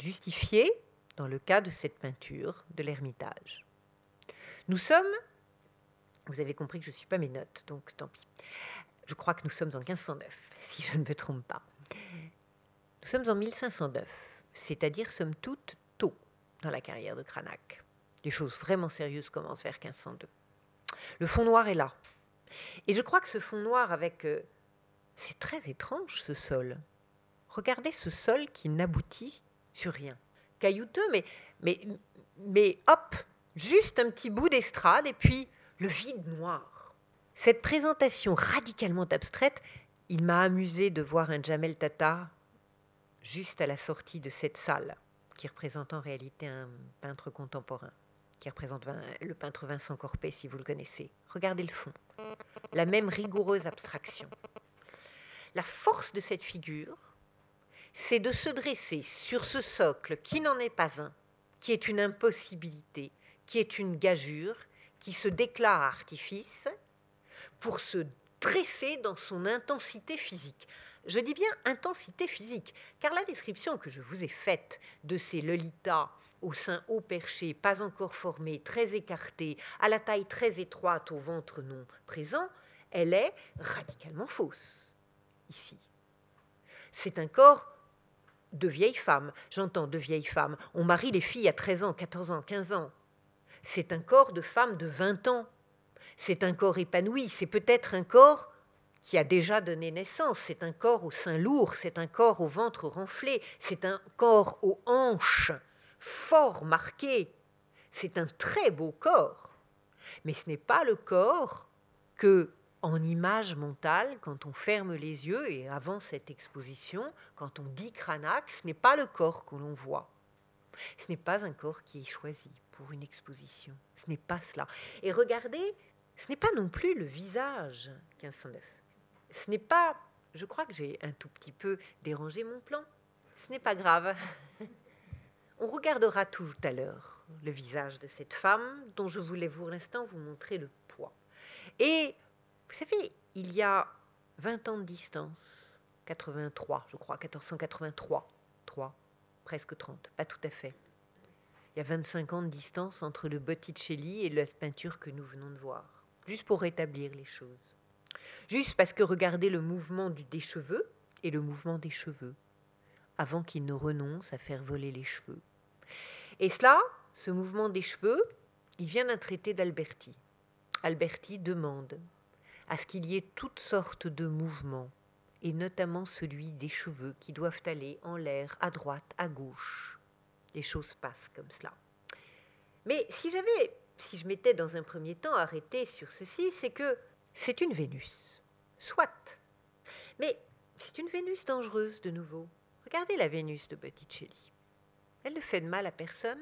justifiée dans le cas de cette peinture de l'Ermitage. Nous sommes, vous avez compris que je ne suis pas mes notes, donc tant pis. Je crois que nous sommes en 1509, *laughs* si je ne me trompe pas. Nous sommes en 1509, c'est-à-dire somme toute tôt dans la carrière de Cranach. Les choses vraiment sérieuses commencent vers 1502. Le fond noir est là. Et je crois que ce fond noir avec... Euh, c'est très étrange ce sol. Regardez ce sol qui n'aboutit sur rien. Caillouteux, mais, mais, mais hop, juste un petit bout d'estrade et puis le vide noir. Cette présentation radicalement abstraite, il m'a amusé de voir un Jamel Tata juste à la sortie de cette salle, qui représente en réalité un peintre contemporain, qui représente le peintre Vincent Corpet, si vous le connaissez. Regardez le fond, la même rigoureuse abstraction. La force de cette figure, c'est de se dresser sur ce socle qui n'en est pas un, qui est une impossibilité, qui est une gageure, qui se déclare artifice, pour se dresser dans son intensité physique. Je dis bien intensité physique, car la description que je vous ai faite de ces Lolitas au sein haut perché, pas encore formé, très écarté, à la taille très étroite, au ventre non présent, elle est radicalement fausse, ici. C'est un corps de vieille femme, j'entends de vieille femme, on marie les filles à 13 ans, 14 ans, 15 ans. C'est un corps de femme de 20 ans, c'est un corps épanoui, c'est peut-être un corps qui a déjà donné naissance, c'est un corps au sein lourd, c'est un corps au ventre renflé, c'est un corps aux hanches fort marqué, c'est un très beau corps. Mais ce n'est pas le corps que en image mentale quand on ferme les yeux et avant cette exposition, quand on dit Cranach, ce n'est pas le corps que l'on voit. Ce n'est pas un corps qui est choisi pour une exposition. Ce n'est pas cela. Et regardez, ce n'est pas non plus le visage 1509. Ce n'est pas. Je crois que j'ai un tout petit peu dérangé mon plan. Ce n'est pas grave. *laughs* On regardera tout à l'heure le visage de cette femme dont je voulais pour l'instant vous montrer le poids. Et vous savez, il y a 20 ans de distance, 83, je crois, 1483, 3, presque 30, pas tout à fait. Il y a 25 ans de distance entre le Botticelli et la peinture que nous venons de voir, juste pour rétablir les choses. Juste parce que regardez le mouvement du, des cheveux et le mouvement des cheveux, avant qu'il ne renonce à faire voler les cheveux. Et cela, ce mouvement des cheveux, il vient d'un traité d'Alberti. Alberti demande à ce qu'il y ait toutes sortes de mouvements, et notamment celui des cheveux qui doivent aller en l'air, à droite, à gauche. Les choses passent comme cela. Mais si j'avais, si je m'étais dans un premier temps arrêté sur ceci, c'est que c'est une Vénus. Soit. Mais c'est une Vénus dangereuse de nouveau. Regardez la Vénus de Botticelli. Elle ne fait de mal à personne.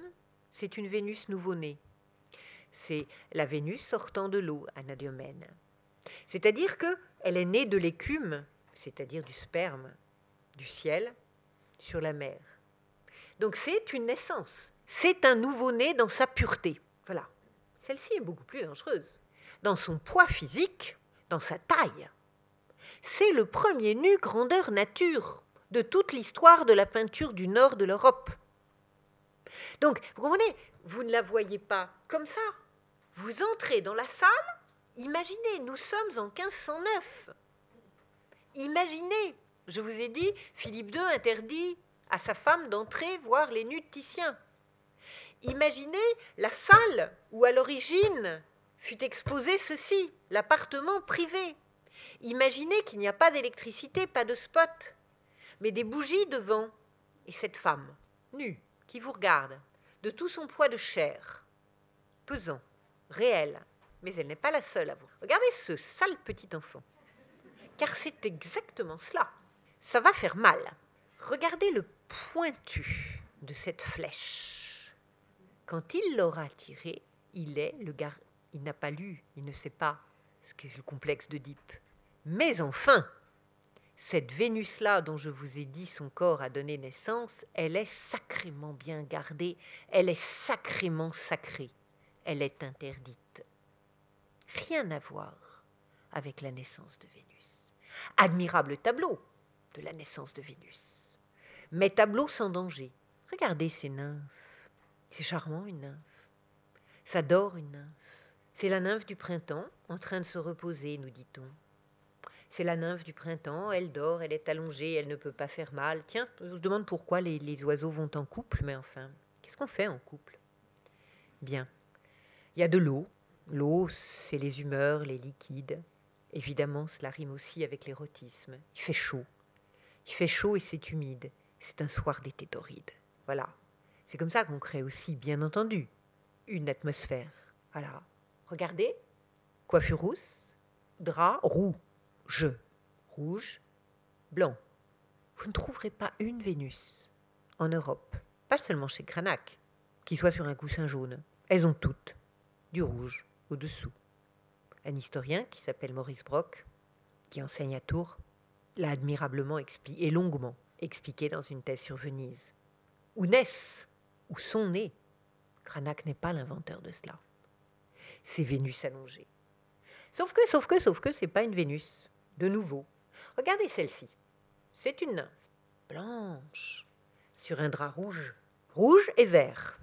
C'est une Vénus nouveau-née. C'est la Vénus sortant de l'eau, Anadiomène. C'est-à-dire qu'elle est née de l'écume, c'est-à-dire du sperme, du ciel, sur la mer. Donc c'est une naissance. C'est un nouveau-né dans sa pureté. Voilà. Celle-ci est beaucoup plus dangereuse. Dans son poids physique, dans sa taille. C'est le premier nu grandeur nature de toute l'histoire de la peinture du nord de l'Europe. Donc, vous comprenez, vous ne la voyez pas comme ça. Vous entrez dans la salle, Imaginez, nous sommes en 1509. Imaginez, je vous ai dit, Philippe II interdit à sa femme d'entrer voir les nus de. Imaginez la salle où à l'origine fut exposé ceci, l'appartement privé. Imaginez qu'il n'y a pas d'électricité, pas de spot, mais des bougies devant. Et cette femme, nue, qui vous regarde, de tout son poids de chair, pesant, réel, mais elle n'est pas la seule à vous. Regardez ce sale petit enfant. Car c'est exactement cela. Ça va faire mal. Regardez le pointu de cette flèche. Quand il l'aura tiré, il est le gar... Il n'a pas lu, il ne sait pas ce qu'est le complexe d'Oedipe. Mais enfin, cette Vénus-là dont je vous ai dit son corps a donné naissance, elle est sacrément bien gardée, elle est sacrément sacrée, elle est interdite rien à voir avec la naissance de Vénus. Admirable tableau de la naissance de Vénus, mais tableau sans danger. Regardez ces nymphes. C'est charmant une nymphe. Ça dort une nymphe. C'est la nymphe du printemps en train de se reposer, nous dit-on. C'est la nymphe du printemps, elle dort, elle est allongée, elle ne peut pas faire mal. Tiens, je me demande pourquoi les oiseaux vont en couple, mais enfin, qu'est-ce qu'on fait en couple? Bien. Il y a de l'eau, L'eau, c'est les humeurs, les liquides. Évidemment, cela rime aussi avec l'érotisme. Il fait chaud. Il fait chaud et c'est humide. C'est un soir d'été torride. Voilà. C'est comme ça qu'on crée aussi, bien entendu, une atmosphère. Voilà. Regardez. Coiffure rousse, drap rouge, rouge, blanc. Vous ne trouverez pas une Vénus en Europe, pas seulement chez Cranach, qui soit sur un coussin jaune. Elles ont toutes du rouge, au-dessous. Un historien qui s'appelle Maurice Brock, qui enseigne à Tours, l'a admirablement expliqué et longuement expliqué dans une thèse sur Venise. Où naissent, où sont nés Cranach n'est pas l'inventeur de cela. C'est Vénus allongée. Sauf que, sauf que, sauf que, c'est pas une Vénus. De nouveau. Regardez celle-ci. C'est une nymphe blanche sur un drap rouge, rouge et vert.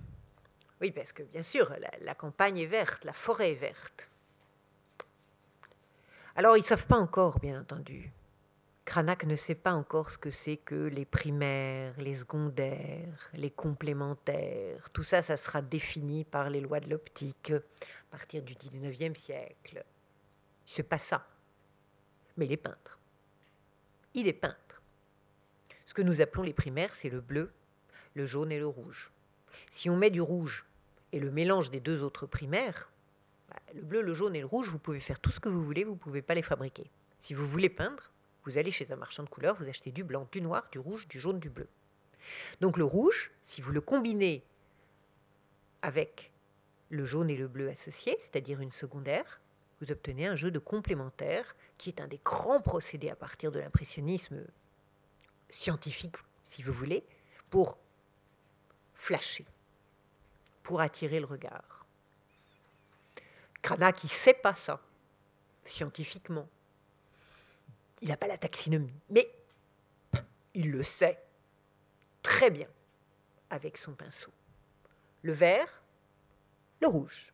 Oui, parce que bien sûr, la, campagne est verte, la forêt est verte. Alors, ils ne savent pas encore, bien entendu. Cranach ne sait pas encore ce que c'est que les primaires, les secondaires, les complémentaires. Tout ça, ça sera défini par les lois de l'optique à partir du 19e siècle. C'est pas ça. Mais il est peintre. Il est peintre. Ce que nous appelons les primaires, c'est le bleu, le jaune et le rouge. Si on met du rouge et le mélange des deux autres primaires, Le bleu, le jaune et le rouge, vous pouvez faire tout ce que vous voulez, vous ne pouvez pas les fabriquer. Si vous voulez peindre, vous allez chez un marchand de couleurs, vous achetez du blanc, du noir, du rouge, du jaune, du bleu. Donc le rouge, si vous le combinez avec le jaune et le bleu associés, c'est-à-dire une secondaire, vous obtenez un jeu de complémentaires qui est un des grands procédés à partir de l'impressionnisme scientifique, si vous voulez, pour flasher, pour attirer le regard. Cranach, il ne sait pas ça, scientifiquement. Il n'a pas la taxinomie, mais il le sait très bien avec son pinceau. Le vert, le rouge.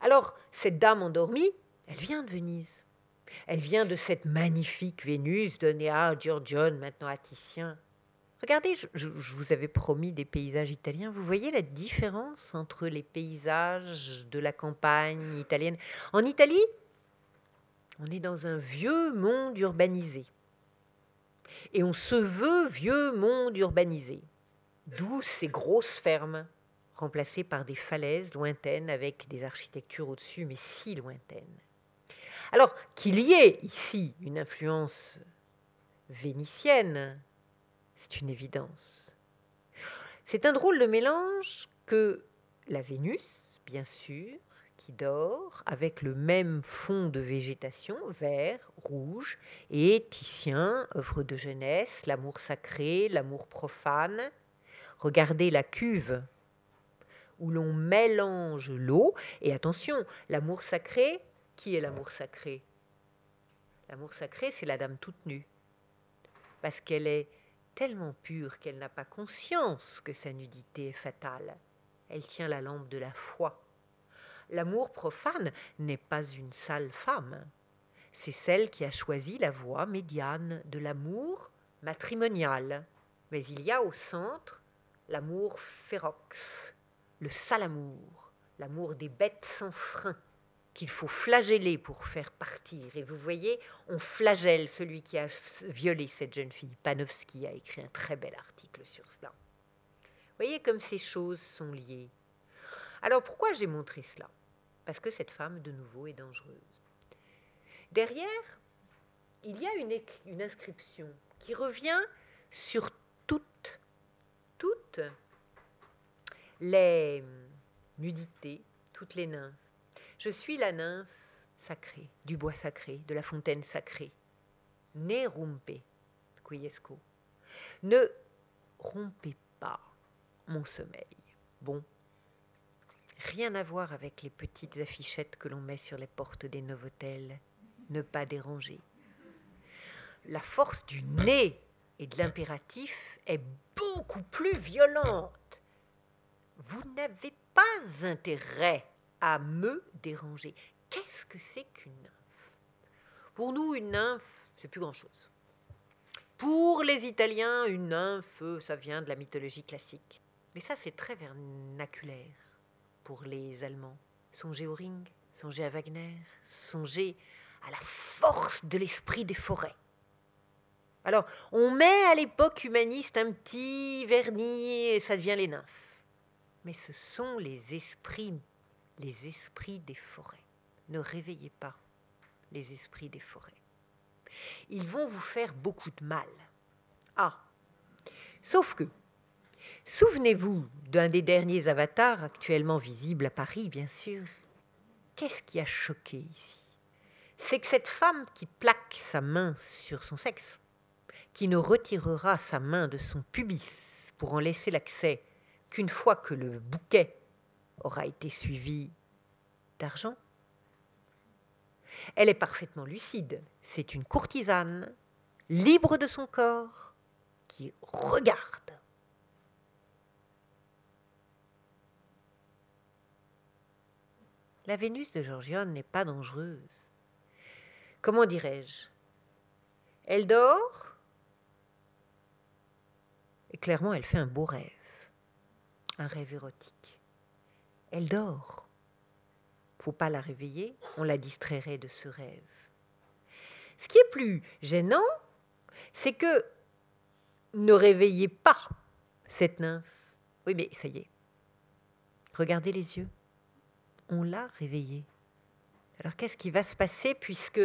Alors, cette dame endormie, elle vient de Venise. Elle vient de cette magnifique Vénus donnée à Giorgione, maintenant à Titien. Regardez, je, vous avais promis des paysages italiens. Vous voyez la différence entre les paysages de la campagne italienne? En Italie, on est dans un vieux monde urbanisé. Et on se veut vieux monde urbanisé. D'où ces grosses fermes, remplacées par des falaises lointaines avec des architectures au-dessus, mais si lointaines. Alors qu'il y ait ici une influence vénitienne, c'est une évidence. C'est un drôle de mélange que la Vénus, bien sûr, qui dort, avec le même fond de végétation, vert, rouge, et Titien, œuvre de jeunesse, l'amour sacré, l'amour profane. Regardez la cuve où l'on mélange l'eau, et attention, l'amour sacré, qui est l'amour sacré? L'amour sacré, c'est la dame toute nue. Parce qu'elle est tellement pure qu'elle n'a pas conscience que sa nudité est fatale. Elle tient la lampe de la foi. L'amour profane n'est pas une sale femme. C'est celle qui a choisi la voie médiane de l'amour matrimonial. Mais il y a au centre l'amour férox, le sale amour, l'amour des bêtes sans frein, qu'il faut flageller pour faire partir. Et vous voyez, on flagelle celui qui a violé cette jeune fille. Panofsky a écrit un très bel article sur cela. Vous voyez comme ces choses sont liées. Alors pourquoi j'ai montré cela? Parce que cette femme, de nouveau, est dangereuse. Derrière, il y a une, inscription qui revient sur toutes, toutes les nudités, toutes les nymphes je suis la nymphe sacrée, du bois sacré, de la fontaine sacrée. Ne rompe, quiesco. Ne rompez pas mon sommeil. Bon, rien à voir avec les petites affichettes que l'on met sur les portes des novotels. Ne pas déranger. La force du nez et de l'impératif est beaucoup plus violente. Vous n'avez pas intérêt à me déranger. Qu'est-ce que c'est qu'une nymphe? Pour nous, une nymphe, c'est plus grand-chose. Pour les Italiens, une nymphe, ça vient de la mythologie classique. Mais ça, c'est très vernaculaire pour les Allemands. Songez au ring, songez à Wagner, songez à la force de l'esprit des forêts. Alors, on met à l'époque humaniste un petit vernis et ça devient les nymphes. Mais ce sont les esprits les esprits des forêts. Ne réveillez pas les esprits des forêts. Ils vont vous faire beaucoup de mal. Ah, sauf que, souvenez-vous d'un des derniers avatars actuellement visibles à Paris, bien sûr. Qu'est-ce qui a choqué ici? C'est que cette femme qui plaque sa main sur son sexe, qui ne retirera sa main de son pubis pour en laisser l'accès qu'une fois que le bouquet aura été suivie d'argent. Elle est parfaitement lucide. C'est une courtisane, libre de son corps, qui regarde. La Vénus de Georgione n'est pas dangereuse. Comment dirais-je? Elle dort? Et clairement elle fait un beau rêve, un rêve érotique elle dort. Faut pas la réveiller, on la distrairait de ce rêve. Ce qui est plus gênant, c'est que ne réveillez pas cette nymphe. Oui, mais ça y est. Regardez les yeux. on l'a réveillée. Alors qu'est-ce qui va se passer puisque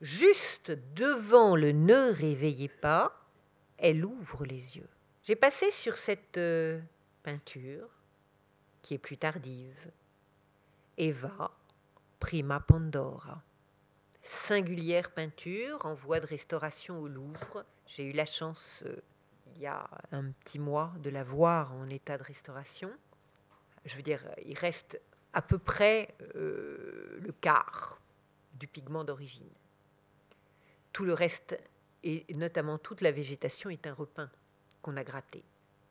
juste devant le ne réveillez pas, elle ouvre les yeux? J'ai passé sur cette euh, peinture qui est plus tardive. Eva Prima Pandora. Singulière peinture en voie de restauration au Louvre. J'ai eu la chance euh, il y a un petit mois de la voir en état de restauration. Je veux dire, il reste à peu près euh, le quart du pigment d'origine. Tout le reste, et notamment toute la végétation, est un repeint qu'on a gratté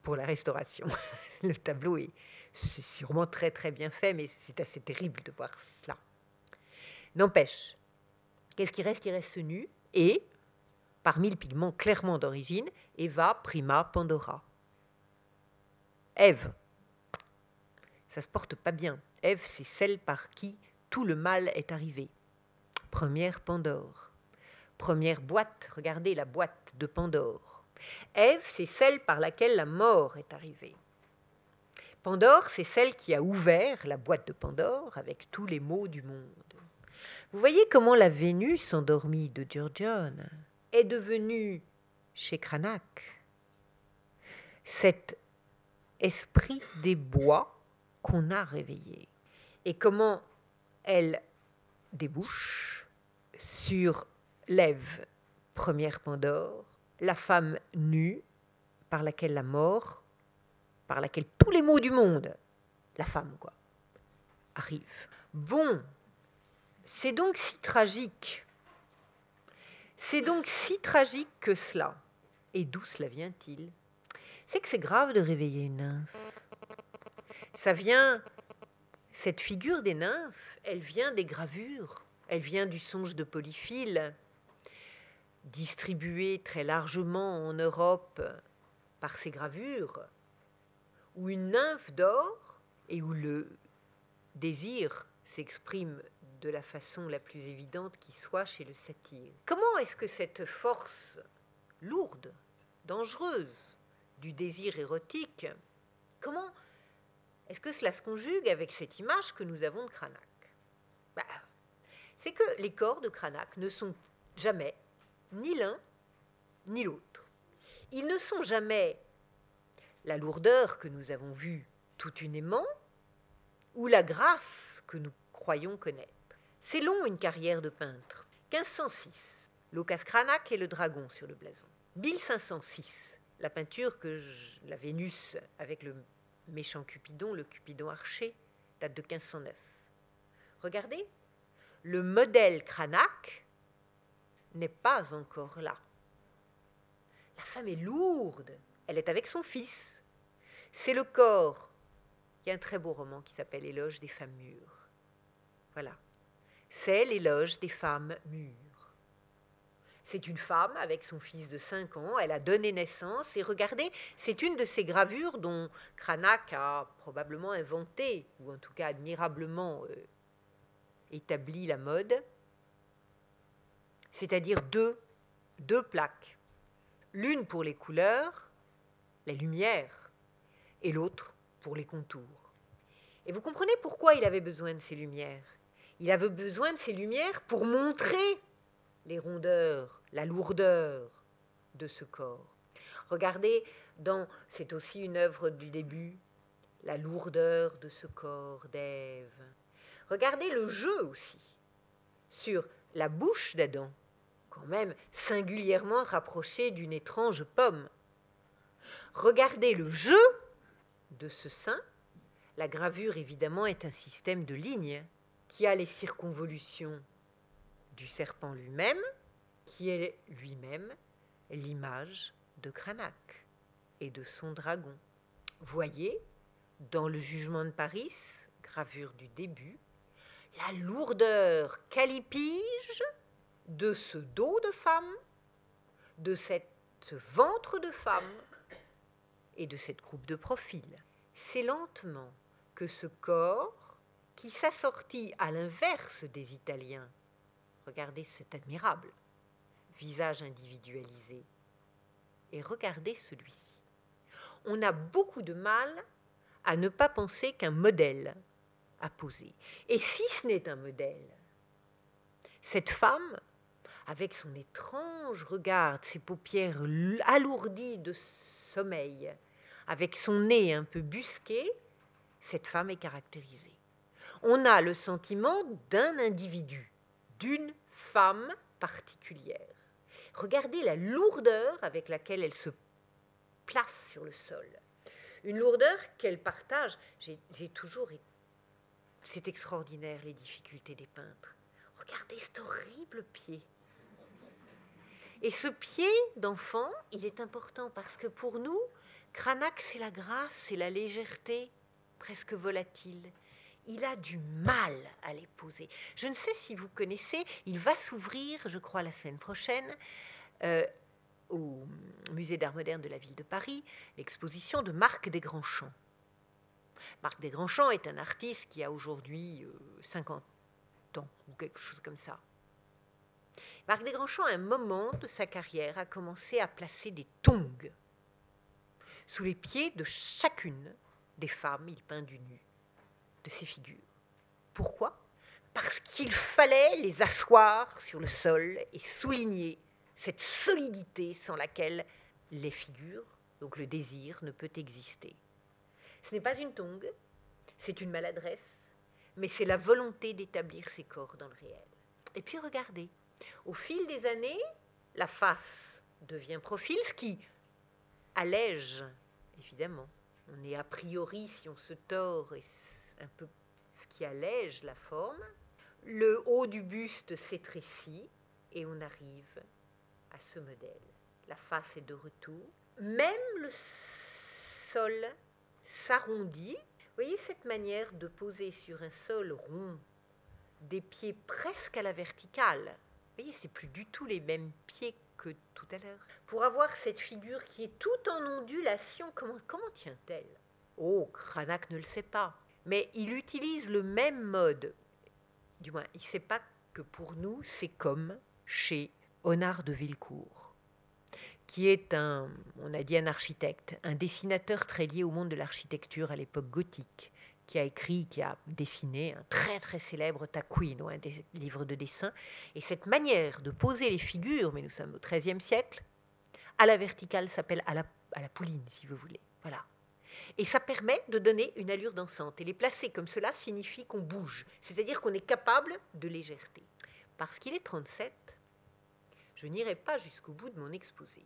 pour la restauration. *laughs* le tableau est sûrement très très bien fait, mais c'est assez terrible de voir cela. N'empêche, qu'est-ce qui reste? Il reste nu et, parmi le pigment clairement d'origine, Eva prima Pandora. Ève. Ça se porte pas bien. Ève, c'est celle par qui tout le mal est arrivé. Première Pandore. Première boîte, regardez la boîte de Pandore. Ève, c'est celle par laquelle la mort est arrivée. Pandore, c'est celle qui a ouvert la boîte de Pandore avec tous les maux du monde. Vous voyez comment la Vénus endormie de Giorgione est devenue, chez Cranach, cet esprit des bois qu'on a réveillé. Et comment elle débouche sur l'Ève, première Pandore, la femme nue par laquelle la mort, par laquelle tous les maux du monde, la femme quoi, arrivent. Bon, c'est donc si tragique. C'est donc si tragique que cela. Et d'où cela vient-il? C'est que c'est grave de réveiller une nymphe. Ça vient, cette figure des nymphes, elle vient des gravures, elle vient du songe de Polyphile, distribué très largement en Europe par ces gravures, où une nymphe dort et où le désir s'exprime de la façon la plus évidente qui soit chez le satyre. Comment est-ce que cette force lourde, dangereuse du désir érotique, comment est-ce que cela se conjugue avec cette image que nous avons de Cranach? Bah, C'est que les corps de Cranach ne sont jamais ni l'un ni l'autre. Ils ne sont jamais la lourdeur que nous avons vue tout unément ou la grâce que nous croyons connaître. C'est long une carrière de peintre. 1506, Lucas Cranach et le dragon sur le blason. 1506, la peinture que la Vénus avec le méchant Cupidon, le Cupidon archer, date de 1509. Regardez, le modèle Cranach n'est pas encore là. La femme est lourde, elle est avec son fils. C'est le corps. Il y a un très beau roman qui s'appelle Éloge des femmes mûres. Voilà. C'est l'éloge des femmes mûres. C'est une femme avec son fils de 5 ans, elle a donné naissance et regardez, c'est une de ces gravures dont Cranach a probablement inventé, ou en tout cas admirablement euh, établi la mode, c'est-à-dire deux, deux plaques, l'une pour les couleurs, la lumière, et l'autre pour les contours. Et vous comprenez pourquoi il avait besoin de ces lumières? Il avait besoin de ces lumières pour montrer les rondeurs, la lourdeur de ce corps. Regardez, dans, c'est aussi une œuvre du début, la lourdeur de ce corps d'Ève. Regardez le jeu aussi sur la bouche d'Adam, quand même singulièrement rapprochée d'une étrange pomme. Regardez le jeu de ce sein. La gravure, évidemment, est un système de lignes qui a les circonvolutions du serpent lui-même, qui est lui-même l'image de Cranach et de son dragon. Voyez, dans le jugement de Paris, gravure du début, la lourdeur calipige de ce dos de femme, de cette ventre de femme et de cette coupe de profil. C'est lentement que ce corps, qui s'assortit à l'inverse des Italiens, regardez cet admirable visage individualisé, et regardez celui-ci. On a beaucoup de mal à ne pas penser qu'un modèle à poser. Et si ce n'est un modèle, cette femme, avec son étrange regard, ses paupières alourdies de sommeil, avec son nez un peu busqué, cette femme est caractérisée. On a le sentiment d'un individu, d'une femme particulière. Regardez la lourdeur avec laquelle elle se place sur le sol. Une lourdeur qu'elle partage. J'ai toujours. C'est extraordinaire les difficultés des peintres. Regardez cet horrible pied. Et ce pied d'enfant, il est important parce que pour nous, Cranach, c'est la grâce, c'est la légèreté presque volatile. Il a du mal à les poser. Je ne sais si vous connaissez, il va s'ouvrir, je crois, la semaine prochaine, euh, au Musée d'art moderne de la ville de Paris, l'exposition de Marc Desgrands-Champs. Marc Desgrands-Champs est un artiste qui a aujourd'hui 50 euh, ans ou quelque chose comme ça. Marc Desgrands-Champs, à un moment de sa carrière, a commencé à placer des tongs sous les pieds de chacune des femmes. Il peint du nu de ces figures. Pourquoi? Parce qu'il fallait les asseoir sur le sol et souligner cette solidité sans laquelle les figures, donc le désir, ne peut exister. Ce n'est pas une tongue, c'est une maladresse, mais c'est la volonté d'établir ces corps dans le réel. Et puis regardez, au fil des années, la face devient profil, ce qui allège, évidemment. On est a priori, si on se tord, un peu ce qui allège la forme. Le haut du buste s'étrécit et on arrive à ce modèle. La face est de retour. Même le sol s'arrondit. Vous voyez cette manière de poser sur un sol rond, des pieds presque à la verticale. Vous voyez, c'est plus du tout les mêmes pieds que tout à l'heure. Pour avoir cette figure qui est tout en ondulation, comment, comment tient-elle? Oh, Cranach ne le sait pas. Mais il utilise le même mode. Du moins, il ne sait pas que pour nous, c'est comme chez Honard de Villecourt, qui est un, on a dit un architecte, un dessinateur très lié au monde de l'architecture à l'époque gothique, qui a écrit, qui a dessiné un très très célèbre Taquino, un des livres de dessin. Et cette manière de poser les figures, mais nous sommes au XIIIe siècle, à la verticale s'appelle à la, à la pouline, si vous voulez. Voilà. Et ça permet de donner une allure dansante. Et les placer comme cela signifie qu'on bouge, c'est-à-dire qu'on est capable de légèreté. Parce qu'il est 37, je n'irai pas jusqu'au bout de mon exposé.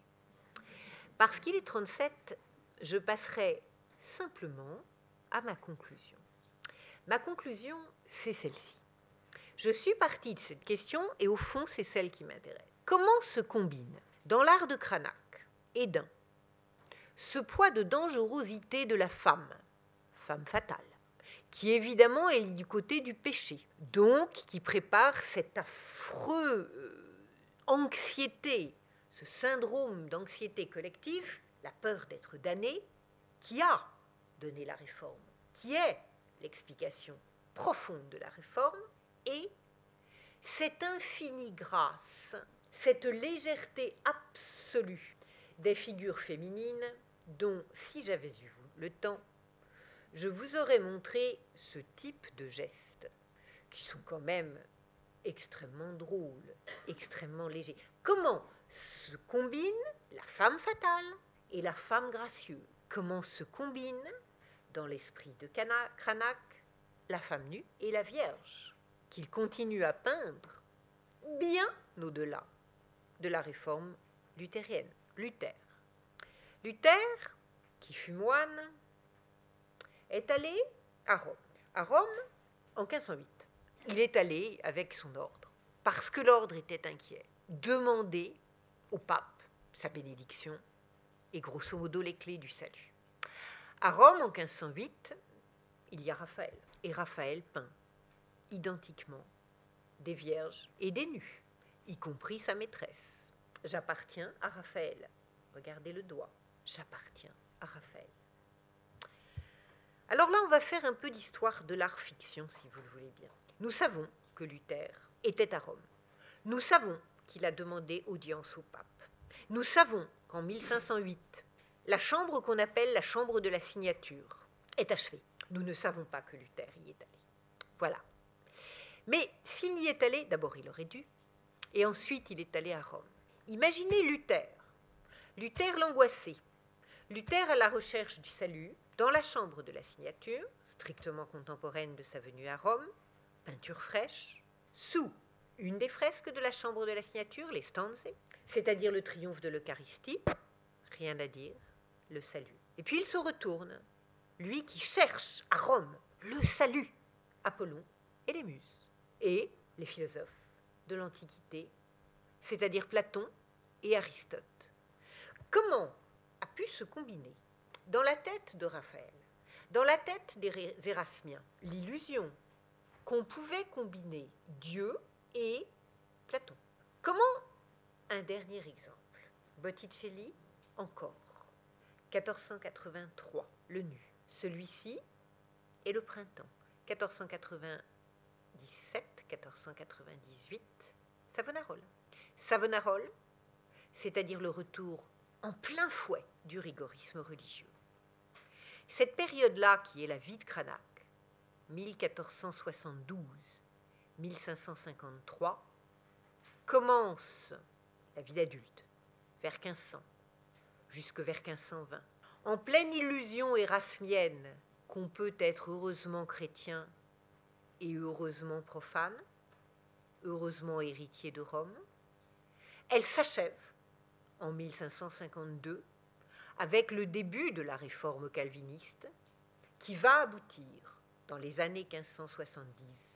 Parce qu'il est 37, je passerai simplement ma conclusion. Ma conclusion, c'est celle-ci. Je suis partie de cette question et au fond, c'est celle qui m'intéresse. Comment se combine dans l'art de Cranach et d'un ce poids de dangerosité de la femme, femme fatale, qui évidemment est du côté du péché, donc qui prépare cette affreux euh, anxiété, ce syndrome d'anxiété collective, la peur d'être damné, qui a donné la réforme, qui est l'explication profonde de la réforme, et cette infinie grâce, cette légèreté absolue des figures féminines dont, si j'avais eu le temps, je vous aurais montré ce type de gestes, qui sont quand même extrêmement drôle, extrêmement léger. Comment se combine la femme fatale et la femme gracieuse? Comment se combine dans l'esprit de Cranach la femme nue et la Vierge, qu'il continue à peindre bien au-delà de la réforme luthérienne. Luther. Luther, qui fut moine, est allé à Rome. À Rome, en 1508 il est allé avec son ordre, parce que l'ordre était inquiet, demander au pape sa bénédiction et grosso modo les clés du salut. À Rome, en 1508, il y a Raphaël, et Raphaël peint identiquement des vierges et des nus, y compris sa maîtresse. J'appartiens à Raphaël. Regardez le doigt. J'appartiens à Raphaël. Alors là, on va faire un peu d'histoire de l'art fiction, si vous le voulez bien. Nous savons que Luther était à Rome. Nous savons qu'il a demandé audience au pape. Nous savons qu'en 1508, la chambre qu'on appelle la chambre de la signature est achevée. Nous ne savons pas que Luther y est allé. Voilà. Mais s'il n'y est allé, d'abord il aurait dû, et ensuite il est allé à Rome. Imaginez Luther. Luther l'angoissé. Luther à la recherche du salut, dans la chambre de la signature, strictement contemporaine de sa venue à Rome, peinture fraîche, sous une des fresques de la chambre de la signature, les stanze, c'est-à-dire le triomphe de l'Eucharistie, rien à dire, le salut. Et puis il se retourne, lui qui cherche à Rome le salut, Apollon et les muses, et les philosophes de l'Antiquité, c'est-à-dire Platon et Aristote. Comment a pu se combiner dans la tête de Raphaël, dans la tête des Érasmiens, l'illusion qu'on pouvait combiner Dieu et Platon? Comment? Un dernier exemple. Botticelli, encore. 1483, le nu. Celui-ci est le printemps. 1497, 1498, Savonarole. Savonarole, c'est-à-dire le retour en plein fouet du rigorisme religieux. Cette période-là, qui est la vie de Cranach, 1472-1553, commence la vie d'adulte, vers 1500, jusque vers 1520. En pleine illusion érasmienne qu'on peut être heureusement chrétien et heureusement profane, heureusement héritier de Rome, elle s'achève en 1552 avec le début de la réforme calviniste qui va aboutir dans les années 1570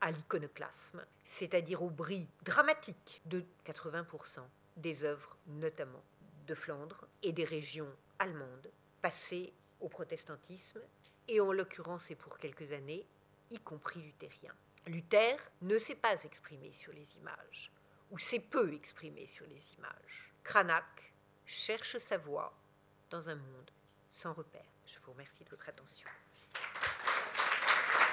à l'iconoclasme, c'est-à-dire au bris dramatique de 80% des œuvres, notamment de Flandre et des régions allemandes, passées au protestantisme, et en l'occurrence et pour quelques années, y compris luthérien. Luther ne s'est pas exprimé sur les images, ou s'est peu exprimé sur les images. Cranach cherche sa voie dans un monde sans repère. Je vous remercie de votre attention.